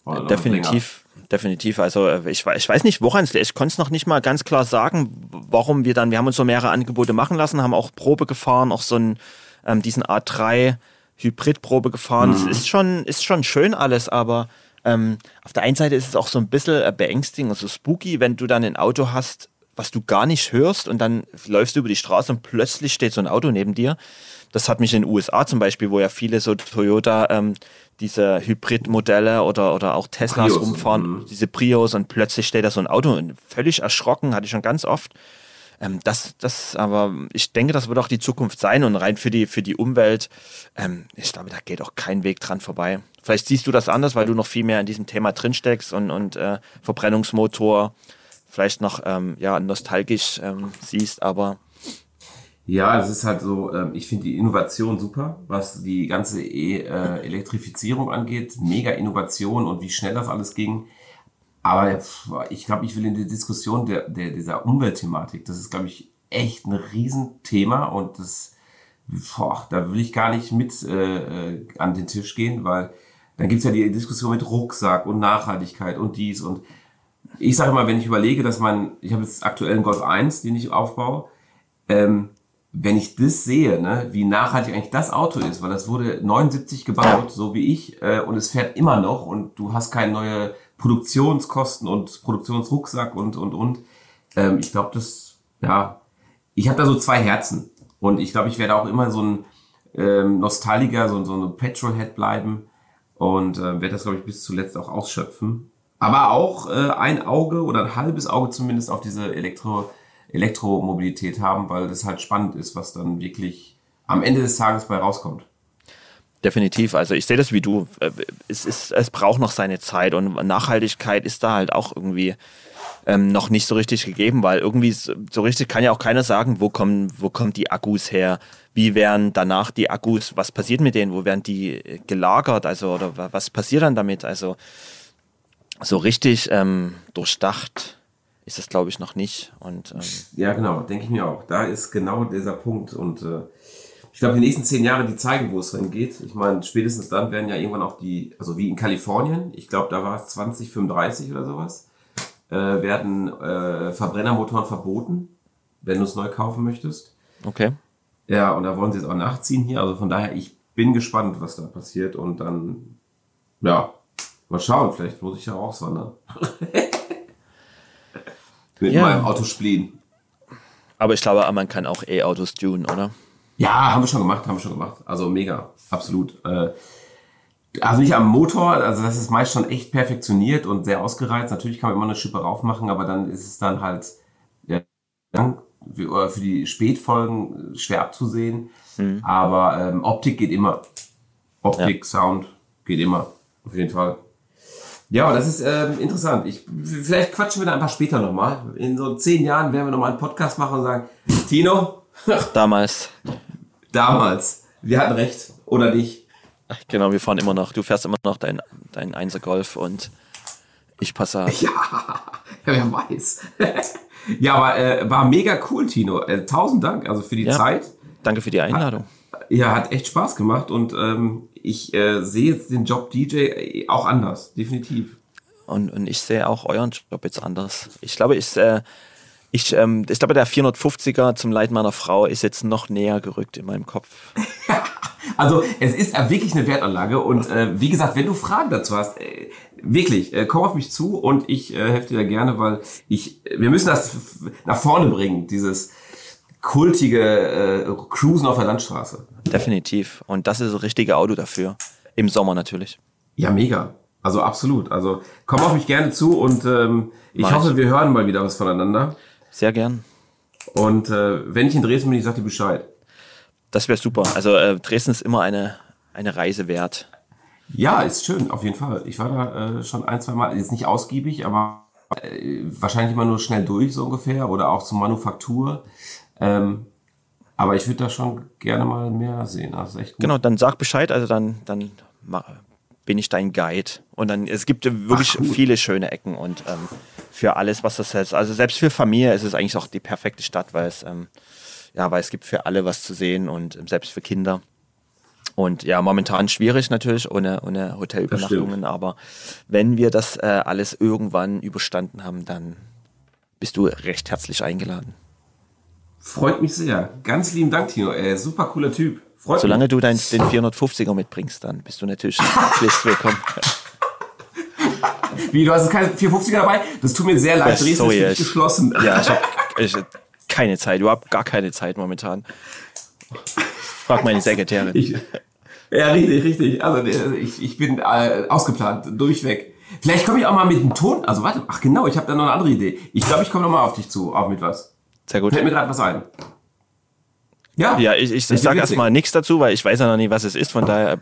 Definitiv, definitiv. Also äh, ich, ich weiß nicht, woran es liegt. Ich konnte es noch nicht mal ganz klar sagen, warum wir dann, wir haben uns so mehrere Angebote machen lassen, haben auch Probe gefahren, auch so einen, ähm, diesen A3 Hybridprobe gefahren. Es mhm. ist schon, ist schon schön alles, aber ähm, auf der einen Seite ist es auch so ein bisschen äh, beängstigend, also spooky, wenn du dann ein Auto hast, was du gar nicht hörst und dann läufst du über die Straße und plötzlich steht so ein Auto neben dir. Das hat mich in den USA zum Beispiel, wo ja viele so Toyota ähm, diese Hybridmodelle oder, oder auch Teslas Prius. rumfahren, mhm. diese Prios und plötzlich steht da so ein Auto und völlig erschrocken, hatte ich schon ganz oft. Ähm, das, das, aber ich denke, das wird auch die Zukunft sein und rein für die, für die Umwelt, ähm, ich glaube, da geht auch kein Weg dran vorbei. Vielleicht siehst du das anders, weil du noch viel mehr in diesem Thema drinsteckst und, und äh, Verbrennungsmotor vielleicht noch ähm, ja, nostalgisch ähm, siehst, aber ja, es ist halt so, ähm, ich finde die Innovation super, was die ganze e äh, Elektrifizierung angeht. Mega Innovation und wie schnell das alles ging. Aber ich glaube, ich will in die Diskussion der, der, dieser Umweltthematik, das ist, glaube ich, echt ein Riesenthema und das, boah, da will ich gar nicht mit äh, äh an den Tisch gehen, weil dann gibt's ja die Diskussion mit Rucksack und Nachhaltigkeit und dies und ich sage mal, wenn ich überlege, dass man, ich habe jetzt aktuell einen Golf 1, den ich aufbaue, ähm, wenn ich das sehe, ne, wie nachhaltig eigentlich das Auto ist, weil das wurde 79 gebaut, so wie ich, äh, und es fährt immer noch und du hast keine neue Produktionskosten und Produktionsrucksack und und und. Ähm, ich glaube, das, ja, ich habe da so zwei Herzen und ich glaube, ich werde auch immer so ein ähm, Nostalgiker, so, so ein Petrolhead bleiben und äh, werde das, glaube ich, bis zuletzt auch ausschöpfen. Aber auch äh, ein Auge oder ein halbes Auge zumindest auf diese Elektro Elektromobilität haben, weil das halt spannend ist, was dann wirklich am Ende des Tages bei rauskommt. Definitiv. Also ich sehe das wie du. Es, ist, es braucht noch seine Zeit und Nachhaltigkeit ist da halt auch irgendwie ähm, noch nicht so richtig gegeben, weil irgendwie so, richtig kann ja auch keiner sagen, wo kommen, wo kommen die Akkus her, wie werden danach die Akkus, was passiert mit denen, wo werden die gelagert, also oder was passiert dann damit? Also so richtig ähm, durchdacht ist das, glaube ich, noch nicht. Und, ähm ja, genau, denke ich mir auch. Da ist genau dieser Punkt. Und äh, ich glaube, die nächsten zehn Jahre, die zeigen, wo es hingeht. Ich meine, spätestens dann werden ja irgendwann auch die, also wie in Kalifornien, ich glaube, da war es 2035 oder sowas, äh, werden äh, Verbrennermotoren verboten, wenn du es neu kaufen möchtest. Okay. Ja, und da wollen sie es auch nachziehen hier. Also von daher, ich bin gespannt, was da passiert. Und dann, ja, mal schauen, vielleicht muss ich ja auswandern. Mit ja. meinem Autospleen. Aber ich glaube, man kann auch E-Autos tunen, oder? Ja, haben wir schon gemacht, haben wir schon gemacht. Also mega, absolut. Äh, also nicht am Motor, also das ist meist schon echt perfektioniert und sehr ausgereizt. Natürlich kann man immer eine Schippe raufmachen, aber dann ist es dann halt ja, für die Spätfolgen schwer abzusehen. Mhm. Aber ähm, Optik geht immer. Optik, ja. Sound geht immer. Auf jeden Fall. Ja, das ist ähm, interessant. Ich, vielleicht quatschen wir da einfach später nochmal. In so zehn Jahren werden wir nochmal einen Podcast machen und sagen, Tino. Damals. Damals. Wir hatten recht. Oder nicht. Genau, wir fahren immer noch. Du fährst immer noch dein, dein Einser Golf und ich passe. Ja, wer weiß. ja, aber äh, war mega cool, Tino. Äh, tausend Dank also für die ja, Zeit. Danke für die Einladung. Ja, hat echt Spaß gemacht und ähm, ich äh, sehe jetzt den Job DJ auch anders, definitiv. Und, und ich sehe auch euren Job jetzt anders. Ich glaube, ich, äh, ich, ähm, ich glaube, der 450er zum Leid meiner Frau ist jetzt noch näher gerückt in meinem Kopf. also es ist wirklich eine Wertanlage und äh, wie gesagt, wenn du Fragen dazu hast, äh, wirklich, äh, komm auf mich zu und ich äh, helfe dir da gerne, weil ich, wir müssen das nach vorne bringen, dieses kultige äh, Cruisen auf der Landstraße. Definitiv. Und das ist das richtige Auto dafür. Im Sommer natürlich. Ja, mega. Also absolut. Also komm auf mich gerne zu und ähm, ich Mach hoffe, ich. wir hören mal wieder was voneinander. Sehr gern. Und äh, wenn ich in Dresden bin, ich sag dir Bescheid. Das wäre super. Also äh, Dresden ist immer eine, eine Reise wert. Ja, ist schön, auf jeden Fall. Ich war da äh, schon ein, zwei Mal, jetzt nicht ausgiebig, aber äh, wahrscheinlich immer nur schnell durch, so ungefähr, oder auch zur Manufaktur. Ähm, aber ich würde da schon gerne mal mehr sehen. Also echt gut. Genau, dann sag Bescheid, also dann, dann bin ich dein Guide. Und dann, es gibt wirklich Ach, viele schöne Ecken und ähm, für alles, was das heißt. Also selbst für Familie ist es eigentlich auch die perfekte Stadt, weil es, ähm, ja, weil es gibt für alle was zu sehen und ähm, selbst für Kinder. Und ja, momentan schwierig natürlich ohne, ohne Hotelübernachtungen, aber wenn wir das äh, alles irgendwann überstanden haben, dann bist du recht herzlich eingeladen. Freut mich sehr. Ganz lieben Dank, Tino. Äh, super cooler Typ. Freut Solange mich. du dein, den 450er mitbringst, dann bist du natürlich willkommen. Wie, du hast keinen 450er dabei? Das tut mir sehr leid. Dresden ist geschlossen. Ja, ich habe ich, keine Zeit, überhaupt gar keine Zeit momentan. Frag meine Sekretärin. Ich, ja, richtig, richtig. Also ich, ich bin äh, ausgeplant, durchweg. Vielleicht komme ich auch mal mit dem Ton. Also warte, ach genau, ich habe da noch eine andere Idee. Ich glaube, ich komme noch mal auf dich zu, auch mit was. Sehr gut. Fällt mir gerade was ein. Ja, ja ich, ich, ich sage erstmal nichts dazu, weil ich weiß ja noch nicht, was es ist. Von daher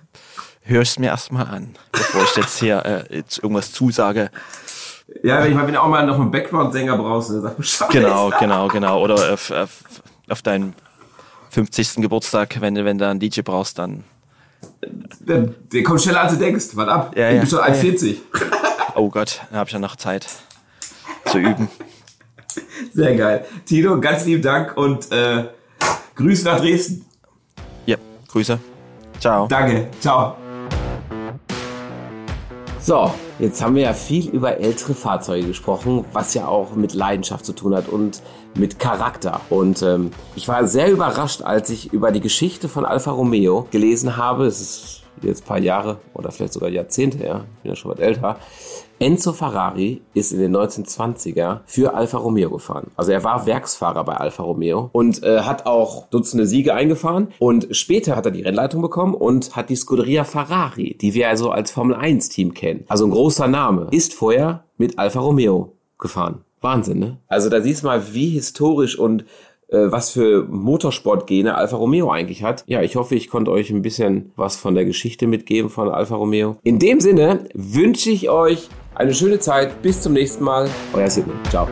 höre ich es mir erstmal an, bevor ich jetzt hier äh, jetzt irgendwas zusage. Ja, wenn ich mal wenn du auch mal noch einen Background-Sänger brauchst, dann sag Bescheid. Genau, genau, genau. Oder auf, auf, auf deinen 50. Geburtstag, wenn, wenn du einen DJ brauchst, dann. Der, der kommt schneller als du denkst. Warte ab. Ja, ich ja. bin schon 1,40. Oh Gott, da habe ich ja noch Zeit zu üben. Sehr geil. Tino, ganz lieben Dank und äh, Grüße nach Dresden. Ja, Grüße. Ciao. Danke. Ciao. So, jetzt haben wir ja viel über ältere Fahrzeuge gesprochen, was ja auch mit Leidenschaft zu tun hat und mit Charakter. Und ähm, ich war sehr überrascht, als ich über die Geschichte von Alfa Romeo gelesen habe. Es ist jetzt ein paar Jahre oder vielleicht sogar Jahrzehnte her, ich bin ja schon was älter. Enzo Ferrari ist in den 1920er für Alfa Romeo gefahren. Also er war Werksfahrer bei Alfa Romeo und äh, hat auch Dutzende Siege eingefahren. Und später hat er die Rennleitung bekommen und hat die Scuderia Ferrari, die wir also als Formel 1 Team kennen. Also ein großer Name. Ist vorher mit Alfa Romeo gefahren. Wahnsinn, ne? Also da siehst du mal, wie historisch und äh, was für Motorsportgene Alfa Romeo eigentlich hat. Ja, ich hoffe, ich konnte euch ein bisschen was von der Geschichte mitgeben von Alfa Romeo. In dem Sinne wünsche ich euch eine schöne Zeit. Bis zum nächsten Mal. Euer Sidney. Ciao.